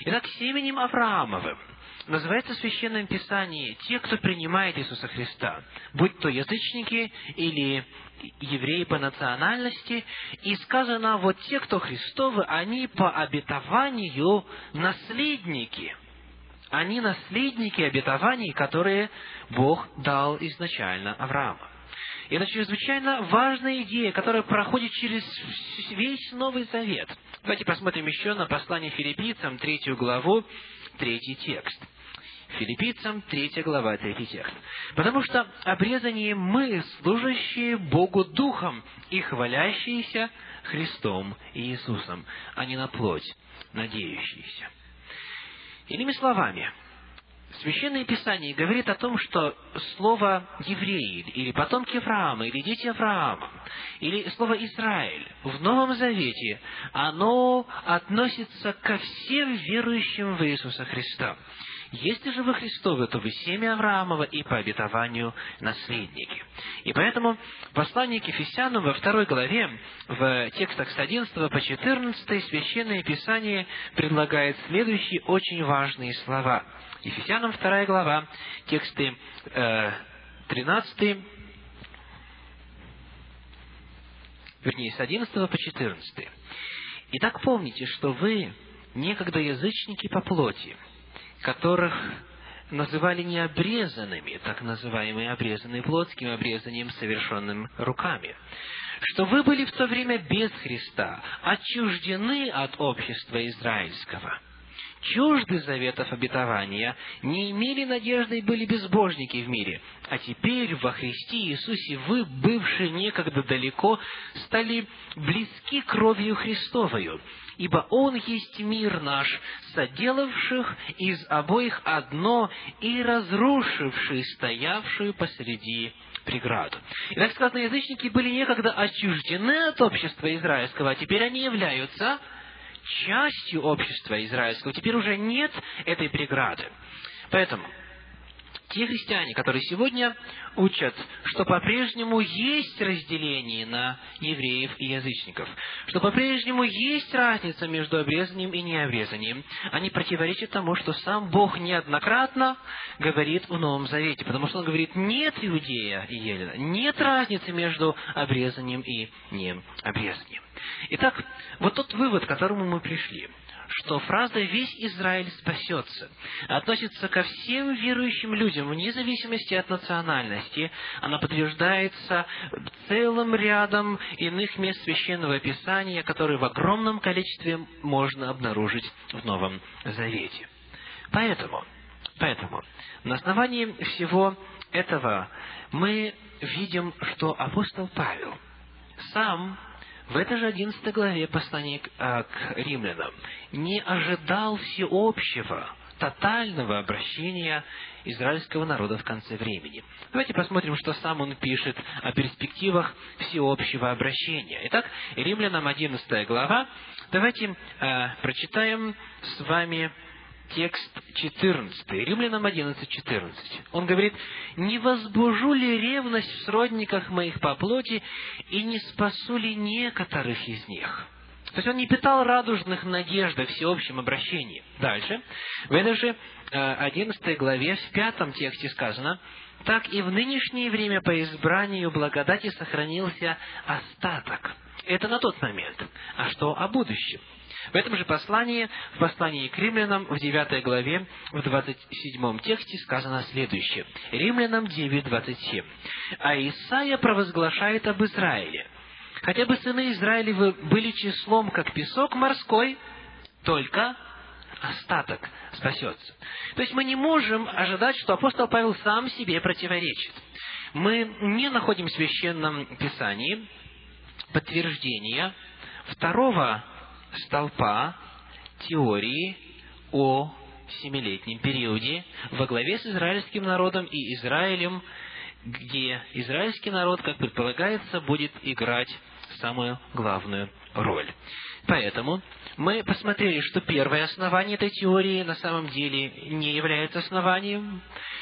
Итак, семенем Авраамовым называется в Священном Писании те, кто принимает Иисуса Христа, будь то язычники или евреи по национальности, и сказано, вот те, кто Христовы, они по обетованию наследники. Они наследники обетований, которые Бог дал изначально Аврааму. И это чрезвычайно важная идея, которая проходит через весь Новый Завет. Давайте посмотрим еще на послание филиппийцам, третью главу, третий текст. Филиппийцам, третья глава, третий текст. «Потому что обрезание мы, служащие Богу Духом и хвалящиеся Христом и Иисусом, а не на плоть, надеющиеся». Иными словами, Священное Писание говорит о том, что слово «евреи» или «потомки Авраама» или «дети Авраама» или слово «Израиль» в Новом Завете, оно относится ко всем верующим в Иисуса Христа. Если же вы Христовы, то вы семя Авраамова и по обетованию наследники. И поэтому послание к Ефесянам во второй главе, в текстах с 11 по 14, Священное Писание предлагает следующие очень важные слова. Ефесянам вторая глава, тексты э, 13, вернее, с 11 по 14. Итак, помните, что вы некогда язычники по плоти – которых называли необрезанными, так называемые обрезанные плотским обрезанием, совершенным руками. Что вы были в то время без Христа, отчуждены от общества израильского – чужды заветов обетования, не имели надежды и были безбожники в мире. А теперь во Христе Иисусе вы, бывшие некогда далеко, стали близки кровью Христовою, ибо Он есть мир наш, соделавших из обоих одно и разрушивший стоявшую посреди преграду. И так сказано, язычники были некогда отчуждены от общества израильского, а теперь они являются частью общества израильского. Теперь уже нет этой преграды. Поэтому те христиане, которые сегодня учат, что по-прежнему есть разделение на евреев и язычников, что по-прежнему есть разница между обрезанием и необрезанием, они противоречат тому, что сам Бог неоднократно говорит в Новом Завете, потому что Он говорит, нет иудея и елена, нет разницы между обрезанием и необрезанием. Итак, вот тот вывод, к которому мы пришли – что фраза «весь Израиль спасется» относится ко всем верующим людям, вне зависимости от национальности. Она подтверждается целым рядом иных мест Священного Писания, которые в огромном количестве можно обнаружить в Новом Завете. Поэтому, поэтому на основании всего этого мы видим, что апостол Павел сам в этой же 11 главе послания к, а, к римлянам не ожидал всеобщего, тотального обращения израильского народа в конце времени. Давайте посмотрим, что сам он пишет о перспективах всеобщего обращения. Итак, Римлянам 11 глава. Давайте э, прочитаем с вами текст 14, Римлянам 11, 14. Он говорит, «Не возбужу ли ревность в сродниках моих по плоти, и не спасу ли некоторых из них?» То есть он не питал радужных надежд о всеобщем обращении. Дальше, в этой же 11 э, главе, в пятом тексте сказано, «Так и в нынешнее время по избранию благодати сохранился остаток». Это на тот момент. А что о будущем? В этом же послании, в послании к римлянам, в 9 главе, в 27 тексте сказано следующее. Римлянам 9, 27. «А Исаия провозглашает об Израиле. Хотя бы сыны Израилевы были числом, как песок морской, только остаток спасется. То есть мы не можем ожидать, что апостол Павел сам себе противоречит. Мы не находим в Священном Писании подтверждения второго столпа теории о семилетнем периоде во главе с израильским народом и Израилем, где израильский народ, как предполагается, будет играть самую главную роль. Поэтому мы посмотрели, что первое основание этой теории на самом деле не является основанием.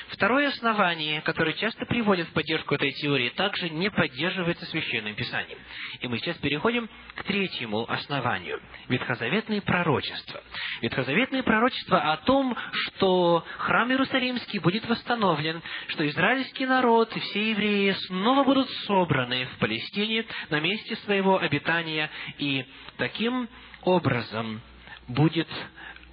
Второе основание, которое часто приводит в поддержку этой теории, также не поддерживается Священным Писанием. И мы сейчас переходим к третьему основанию – ветхозаветные пророчества. Ветхозаветные пророчества о том, что храм Иерусалимский будет восстановлен, что израильский народ и все евреи снова будут собраны в Палестине на месте своего обитания, и таким образом будет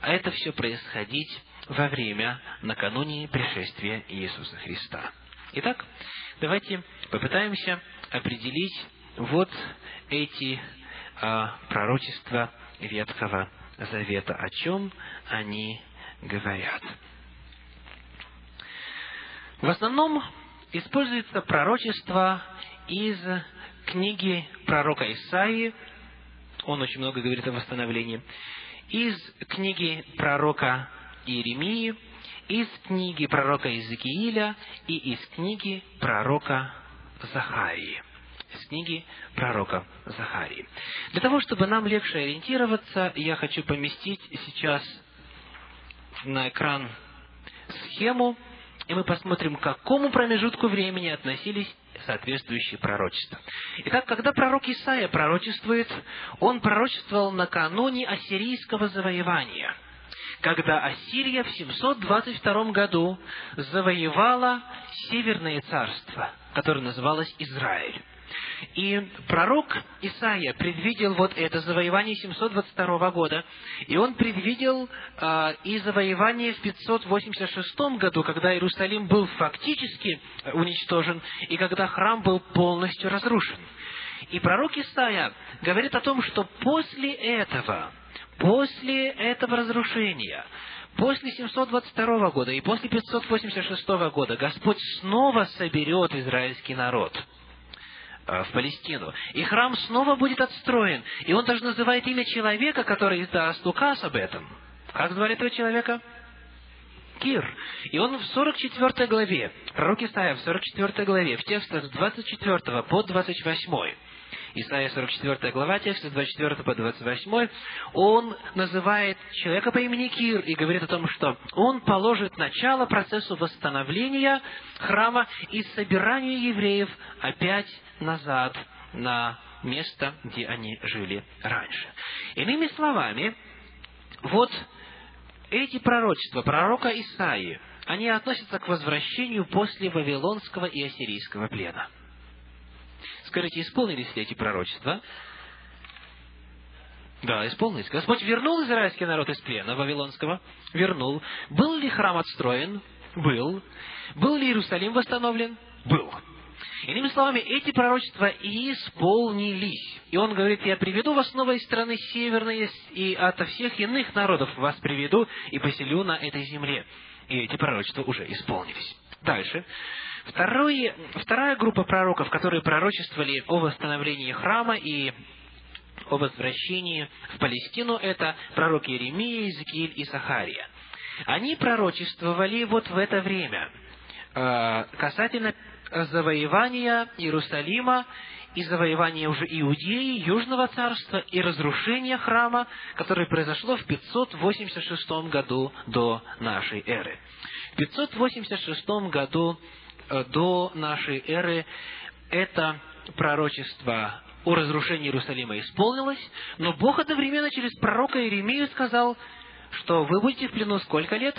это все происходить во время, накануне пришествия Иисуса Христа. Итак, давайте попытаемся определить вот эти а, пророчества Ветхого Завета, о чем они говорят. В основном используется пророчество из книги пророка Исаии, он очень много говорит о восстановлении, из книги пророка Иеремии из книги пророка Иезекииля и из книги пророка Захарии. Из книги пророка Захарии. Для того, чтобы нам легче ориентироваться, я хочу поместить сейчас на экран схему, и мы посмотрим, к какому промежутку времени относились соответствующие пророчества. Итак, когда пророк Исаия пророчествует, он пророчествовал накануне ассирийского завоевания, когда Ассирия в 722 году завоевала Северное царство, которое называлось Израиль. И пророк Исаия предвидел вот это завоевание 722 года, и он предвидел э, и завоевание в 586 году, когда Иерусалим был фактически уничтожен, и когда храм был полностью разрушен. И пророк Исаия говорит о том, что после этого, после этого разрушения, после 722 года и после 586 года Господь снова соберет израильский народ – Э, в Палестину. И храм снова будет отстроен. И он даже называет имя человека, который издаст указ об этом. Как звали этого человека? Кир. И он в 44 главе, пророк Исаия в 44 главе, в текстах с 24 по 28, Исайя 44 глава, текст с 24 по 28, он называет человека по имени Кир и говорит о том, что он положит начало процессу восстановления храма и собиранию евреев опять назад на место, где они жили раньше. Иными словами, вот эти пророчества пророка Исаии, они относятся к возвращению после Вавилонского и Ассирийского плена. Скажите, исполнились ли эти пророчества? Да, исполнились. Господь вернул израильский народ из плена Вавилонского. Вернул. Был ли храм отстроен? Был. Был ли Иерусалим восстановлен? Был. Иными словами, эти пророчества исполнились. И он говорит, я приведу вас снова из страны северной, и ото всех иных народов вас приведу и поселю на этой земле. И эти пророчества уже исполнились. Дальше. Второй, вторая группа пророков, которые пророчествовали о восстановлении храма и о возвращении в Палестину, это пророки Иеремия, Иезекииль и Сахария. Они пророчествовали вот в это время э, касательно завоевания Иерусалима и завоевания уже Иудеи, Южного царства и разрушения храма, которое произошло в 586 году до нашей эры. В 586 году до нашей эры это пророчество о разрушении Иерусалима исполнилось, но Бог одновременно через пророка Иеремию сказал, что вы будете в плену сколько лет?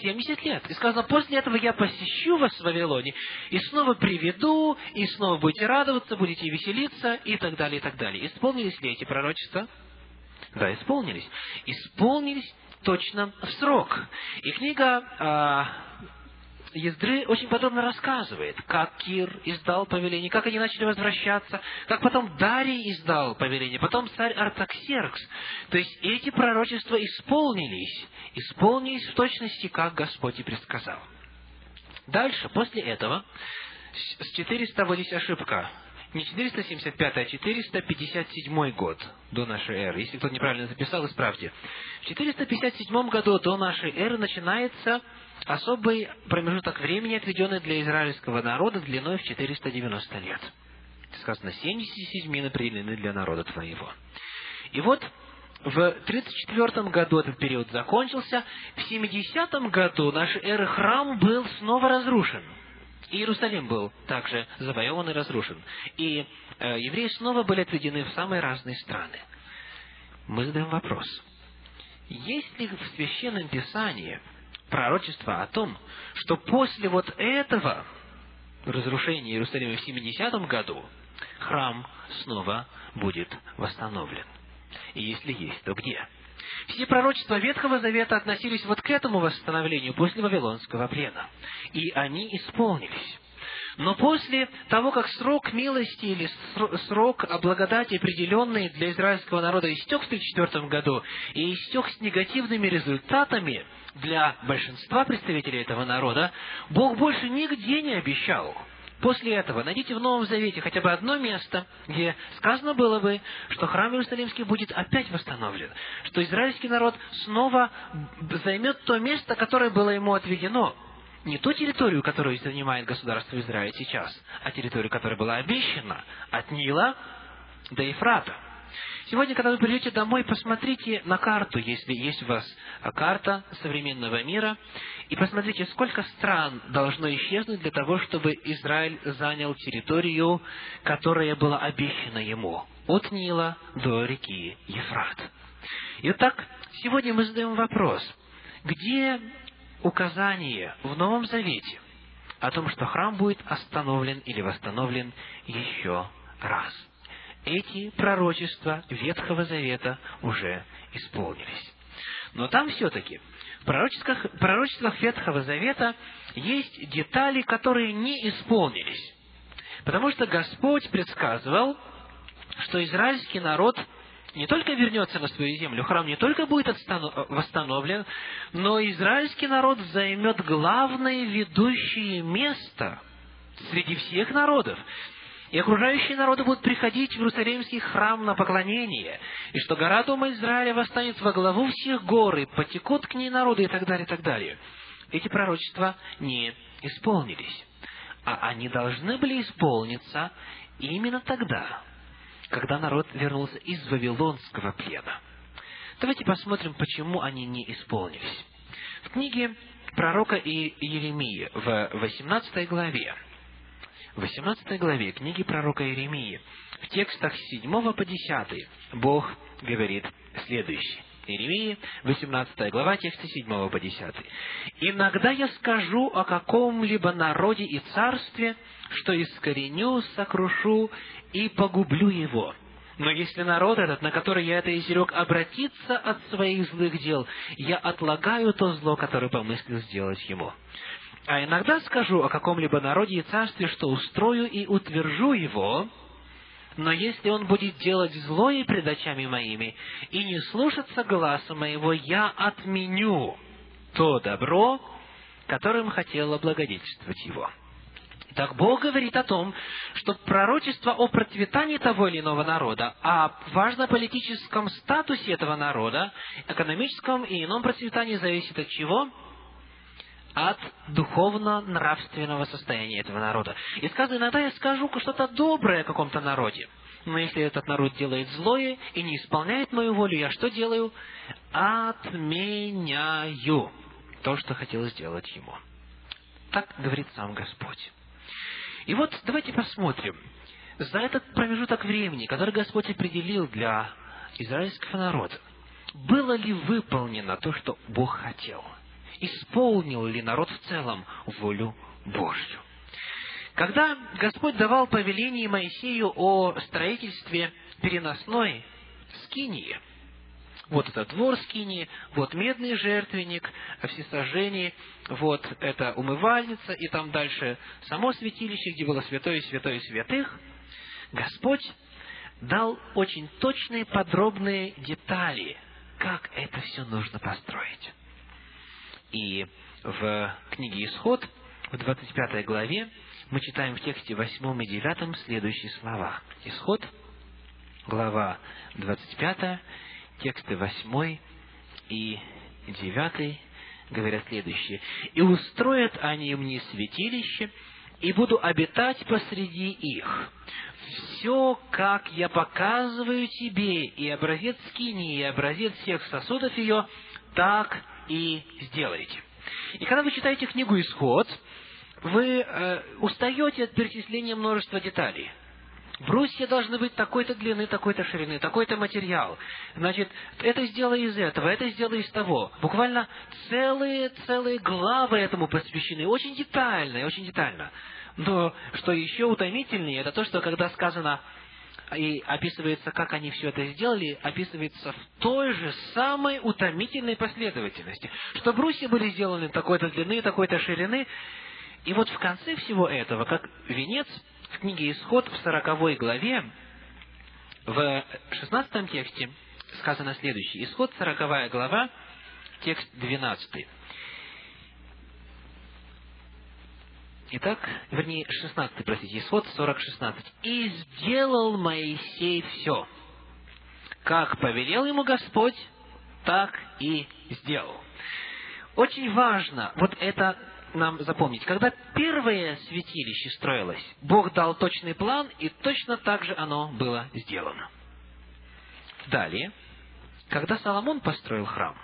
70 лет. И сказано, после этого я посещу вас в Вавилоне, и снова приведу, и снова будете радоваться, будете веселиться, и так далее, и так далее. Исполнились ли эти пророчества? Да, исполнились. Исполнились точно в срок. И книга а, Ездры очень подробно рассказывает, как Кир издал повеление, как они начали возвращаться, как потом Дарий издал повеление, потом царь Артаксеркс. То есть эти пророчества исполнились, исполнились в точности, как Господь и предсказал. Дальше, после этого, с 400, вот ошибка, не 475, а 457 год до нашей эры. Если кто неправильно записал, исправьте. В 457 году до нашей эры начинается особый промежуток времени, отведенный для израильского народа длиной в 490 лет. Сказано, 77 седьмины для народа твоего. И вот в 34 году этот период закончился, в 70 году нашей эры храм был снова разрушен. И Иерусалим был также завоеван и разрушен. И э, евреи снова были отведены в самые разные страны. Мы задаем вопрос. Есть ли в Священном Писании пророчество о том, что после вот этого разрушения Иерусалима в 70 году храм снова будет восстановлен. И если есть, то где? Все пророчества Ветхого Завета относились вот к этому восстановлению после Вавилонского плена. И они исполнились. Но после того, как срок милости или срок благодати, определенный для израильского народа, истек в 1934 году и истек с негативными результатами для большинства представителей этого народа, Бог больше нигде не обещал после этого найдите в Новом Завете хотя бы одно место, где сказано было бы, что храм Иерусалимский будет опять восстановлен, что израильский народ снова займет то место, которое было ему отведено. Не ту территорию, которую занимает государство Израиль сейчас, а территорию, которая была обещана от Нила до Ефрата. Сегодня, когда вы придете домой, посмотрите на карту, если есть у вас карта современного мира, и посмотрите, сколько стран должно исчезнуть для того, чтобы Израиль занял территорию, которая была обещана ему, от Нила до реки Ефрат. Итак, сегодня мы задаем вопрос, где указание в Новом Завете о том, что храм будет остановлен или восстановлен еще раз? Эти пророчества Ветхого Завета уже исполнились. Но там все-таки в пророчествах, пророчествах Ветхого Завета есть детали, которые не исполнились. Потому что Господь предсказывал, что израильский народ не только вернется на свою землю, храм не только будет восстановлен, но израильский народ займет главное ведущее место среди всех народов и окружающие народы будут приходить в Иерусалимский храм на поклонение, и что гора Дома Израиля восстанет во главу всех гор, и потекут к ней народы, и так далее, и так далее. Эти пророчества не исполнились. А они должны были исполниться именно тогда, когда народ вернулся из Вавилонского плена. Давайте посмотрим, почему они не исполнились. В книге пророка Иеремии в 18 главе в 18 главе книги пророка Иеремии, в текстах с 7 по 10, Бог говорит следующее. Иеремии, 18 глава, тексты 7 по 10. «Иногда я скажу о каком-либо народе и царстве, что искореню, сокрушу и погублю его. Но если народ этот, на который я это изрек, обратится от своих злых дел, я отлагаю то зло, которое помыслил сделать ему. А иногда скажу о каком-либо народе и царстве, что устрою и утвержу его, но если он будет делать злое пред очами моими и не слушаться гласа моего, я отменю то добро, которым хотел облагодетельствовать его. Так Бог говорит о том, что пророчество о процветании того или иного народа, о важно-политическом статусе этого народа, экономическом и ином процветании зависит от чего? От духовно-нравственного состояния этого народа. И сказано, иногда я скажу что-то доброе о каком-то народе. Но если этот народ делает злое и не исполняет мою волю, я что делаю? Отменяю то, что хотел сделать ему. Так говорит сам Господь. И вот давайте посмотрим. За этот промежуток времени, который Господь определил для израильского народа, было ли выполнено то, что Бог хотел – исполнил ли народ в целом волю Божью. Когда Господь давал повеление Моисею о строительстве переносной скинии, вот это двор скинии, вот медный жертвенник, всесожжение, вот это умывальница, и там дальше само святилище, где было святое святое святых, Господь дал очень точные подробные детали, как это все нужно построить. И в книге «Исход», в 25 главе, мы читаем в тексте 8 и 9 следующие слова. Исход, глава 25, тексты 8 и 9 говорят следующее. «И устроят они мне святилище, и буду обитать посреди их. Все, как я показываю тебе, и образец скини, и образец всех сосудов ее, так и сделаете. И когда вы читаете книгу «Исход», вы э, устаете от перечисления множества деталей. Брусья должны быть такой-то длины, такой-то ширины, такой-то материал. Значит, это сделай из этого, это сделай из того. Буквально целые-целые главы этому посвящены, очень детально, очень детально. Но что еще утомительнее, это то, что когда сказано и описывается, как они все это сделали, описывается в той же самой утомительной последовательности. Что брусья были сделаны такой-то длины, такой-то ширины. И вот в конце всего этого, как венец, в книге Исход в сороковой главе, в шестнадцатом тексте сказано следующее. Исход, сороковая глава, текст двенадцатый. Итак, вернее, 16, простите, Исход 40, 16. «И сделал Моисей все, как повелел ему Господь, так и сделал». Очень важно вот это нам запомнить. Когда первое святилище строилось, Бог дал точный план, и точно так же оно было сделано. Далее, когда Соломон построил храм,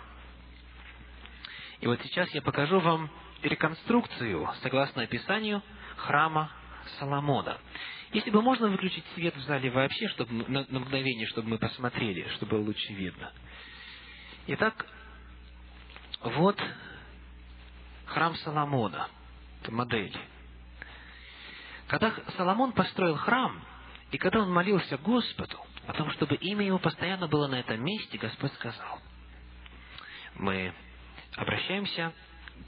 и вот сейчас я покажу вам реконструкцию, согласно описанию, храма Соломона. Если бы можно выключить свет в зале вообще, чтобы на, на мгновение, чтобы мы посмотрели, чтобы было лучше видно. Итак, вот храм Соломона. Это модель. Когда Соломон построил храм, и когда он молился Господу о том, чтобы имя его постоянно было на этом месте, Господь сказал, мы обращаемся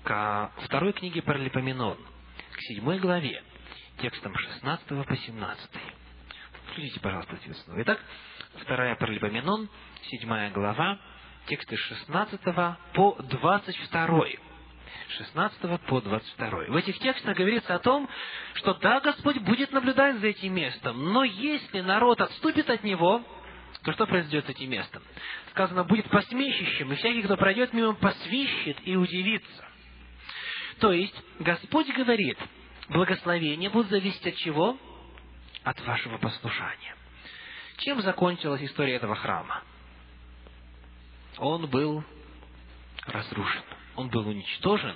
к второй книге Паралипоменон, к седьмой главе, текстам 16 по 17. Включите, пожалуйста, свет Итак, вторая Паралипоменон, седьмая глава, тексты 16 по 22. 16 по 22. В этих текстах говорится о том, что да, Господь будет наблюдать за этим местом, но если народ отступит от него, то что произойдет с этим местом? Сказано, будет посмещищем, и всякий, кто пройдет мимо, посвищет и удивится. То есть, Господь говорит, благословение будет зависеть от чего? От вашего послушания. Чем закончилась история этого храма? Он был разрушен он был уничтожен.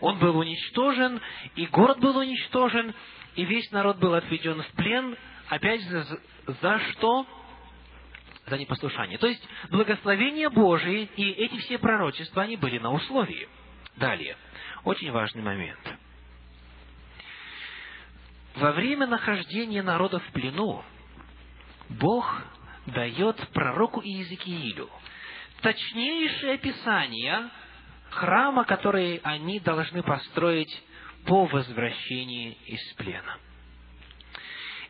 Он был уничтожен, и город был уничтожен, и весь народ был отведен в плен, опять за, за что? За непослушание. То есть, благословение Божие и эти все пророчества, они были на условии. Далее. Очень важный момент. Во время нахождения народа в плену, Бог дает пророку Иезекиилю точнейшее описание храма, который они должны построить по возвращении из плена.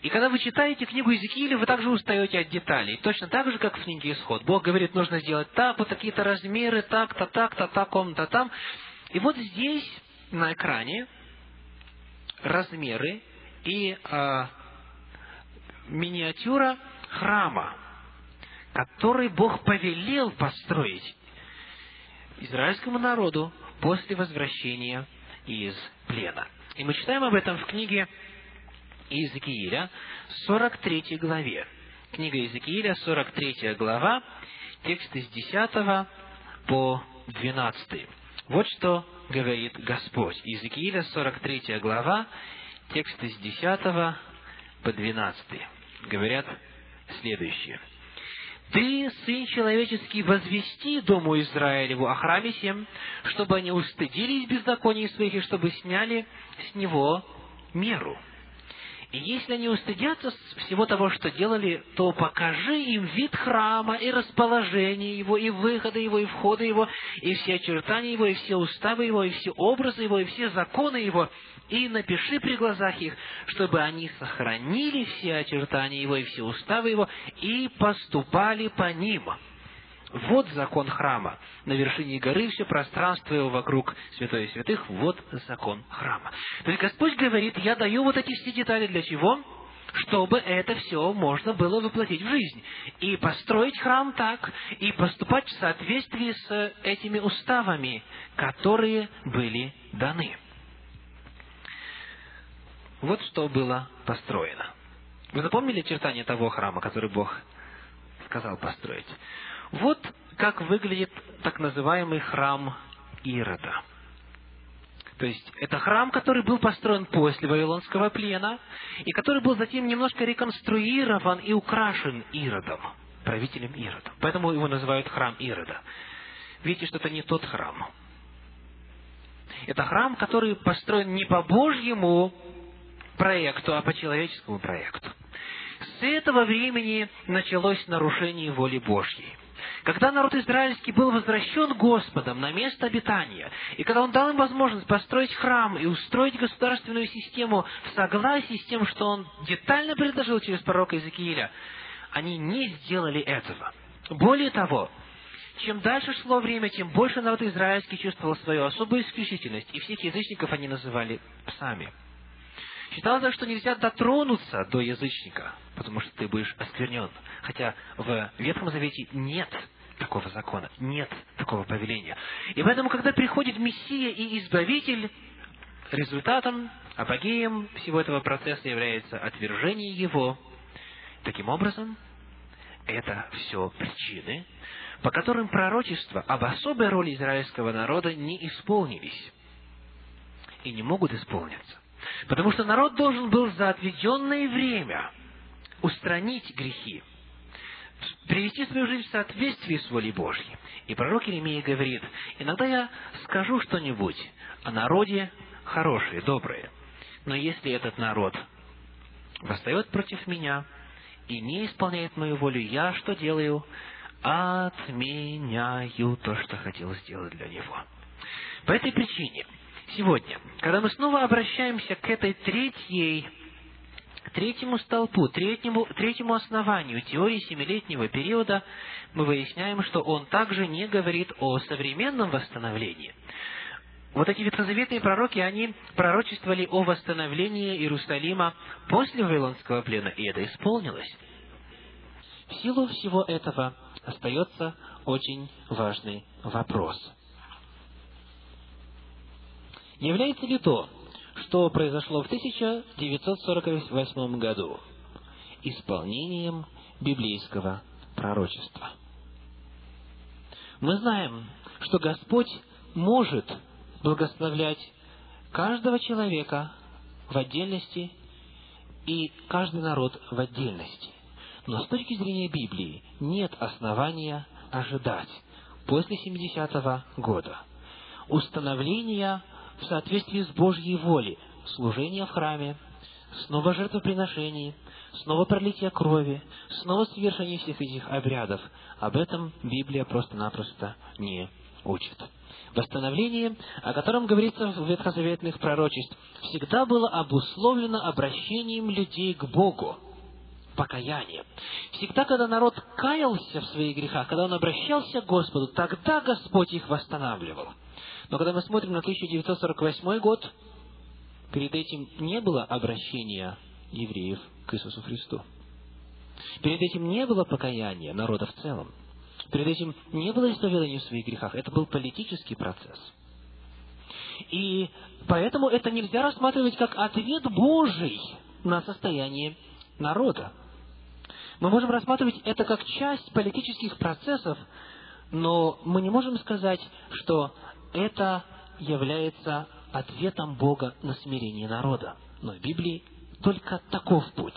И когда вы читаете книгу Иезекииля, вы также устаете от деталей. Точно так же, как в книге Исход. Бог говорит, нужно сделать так, вот такие-то размеры, так-то, так-то, таком-то, там. И вот здесь, на экране, размеры и э, миниатюра храма, который Бог повелел построить израильскому народу после возвращения из плена. И мы читаем об этом в книге Иезекииля, 43 главе. Книга Иезекииля, 43 глава, тексты с 10 по 12. Вот что говорит Господь. Иезекииля, 43 глава, тексты с 10 по 12. Говорят следующее. Ты, Сын Человеческий, возвести Дому Израилеву о храме всем, чтобы они устыдились беззаконий своих и чтобы сняли с него меру. И если они устыдятся всего того, что делали, то покажи им вид храма и расположение его, и выхода его, и входа его, и все очертания его, и все уставы его, и все образы его, и все законы его, и напиши при глазах их, чтобы они сохранили все очертания его и все уставы его, и поступали по ним. Вот закон храма. На вершине горы все пространство его вокруг святой святых, вот закон храма. То есть Господь говорит, я даю вот эти все детали для чего? чтобы это все можно было воплотить в жизнь. И построить храм так, и поступать в соответствии с этими уставами, которые были даны. Вот что было построено. Вы запомнили очертания того храма, который Бог сказал построить? Вот как выглядит так называемый храм Ирода. То есть, это храм, который был построен после Вавилонского плена, и который был затем немножко реконструирован и украшен Иродом, правителем Иродом. Поэтому его называют храм Ирода. Видите, что это не тот храм. Это храм, который построен не по Божьему проекту, а по человеческому проекту. С этого времени началось нарушение воли Божьей. Когда народ израильский был возвращен Господом на место обитания, и когда Он дал им возможность построить храм и устроить государственную систему в согласии с тем, что Он детально предложил через пророка Иезекииля, они не сделали этого. Более того, чем дальше шло время, тем больше народ израильский чувствовал свою особую исключительность, и всех язычников они называли псами. Считалось, что нельзя дотронуться до язычника, потому что ты будешь осквернен. Хотя в Ветхом Завете нет такого закона, нет такого повеления. И поэтому, когда приходит Мессия и Избавитель, результатом, апогеем всего этого процесса является отвержение его. Таким образом, это все причины, по которым пророчества об особой роли израильского народа не исполнились и не могут исполниться. Потому что народ должен был за отведенное время устранить грехи, привести свою жизнь в соответствии с волей Божьей. И пророк Иеремия говорит, иногда я скажу что-нибудь о народе хорошее, доброе, но если этот народ восстает против меня и не исполняет мою волю, я что делаю? Отменяю то, что хотел сделать для него. По этой причине – сегодня, когда мы снова обращаемся к этой третьей, третьему столпу, третьему, третьему основанию теории семилетнего периода, мы выясняем, что он также не говорит о современном восстановлении. Вот эти ветхозаветные пророки, они пророчествовали о восстановлении Иерусалима после Вавилонского плена, и это исполнилось. В силу всего этого остается очень важный вопрос – Является ли то, что произошло в 1948 году, исполнением библейского пророчества? Мы знаем, что Господь может благословлять каждого человека в отдельности и каждый народ в отдельности. Но с точки зрения Библии нет основания ожидать после 70-го года установления в соответствии с Божьей волей. Служение в храме, снова жертвоприношение, снова пролитие крови, снова совершение всех этих обрядов. Об этом Библия просто-напросто не учит. Восстановление, о котором говорится в ветхозаветных пророчеств, всегда было обусловлено обращением людей к Богу, покаянием. Всегда, когда народ каялся в своих грехах, когда он обращался к Господу, тогда Господь их восстанавливал. Но когда мы смотрим на 1948 год, перед этим не было обращения евреев к Иисусу Христу. Перед этим не было покаяния народа в целом. Перед этим не было исповедания в своих грехах. Это был политический процесс. И поэтому это нельзя рассматривать как ответ Божий на состояние народа. Мы можем рассматривать это как часть политических процессов, но мы не можем сказать, что это является ответом Бога на смирение народа. Но в Библии только таков путь.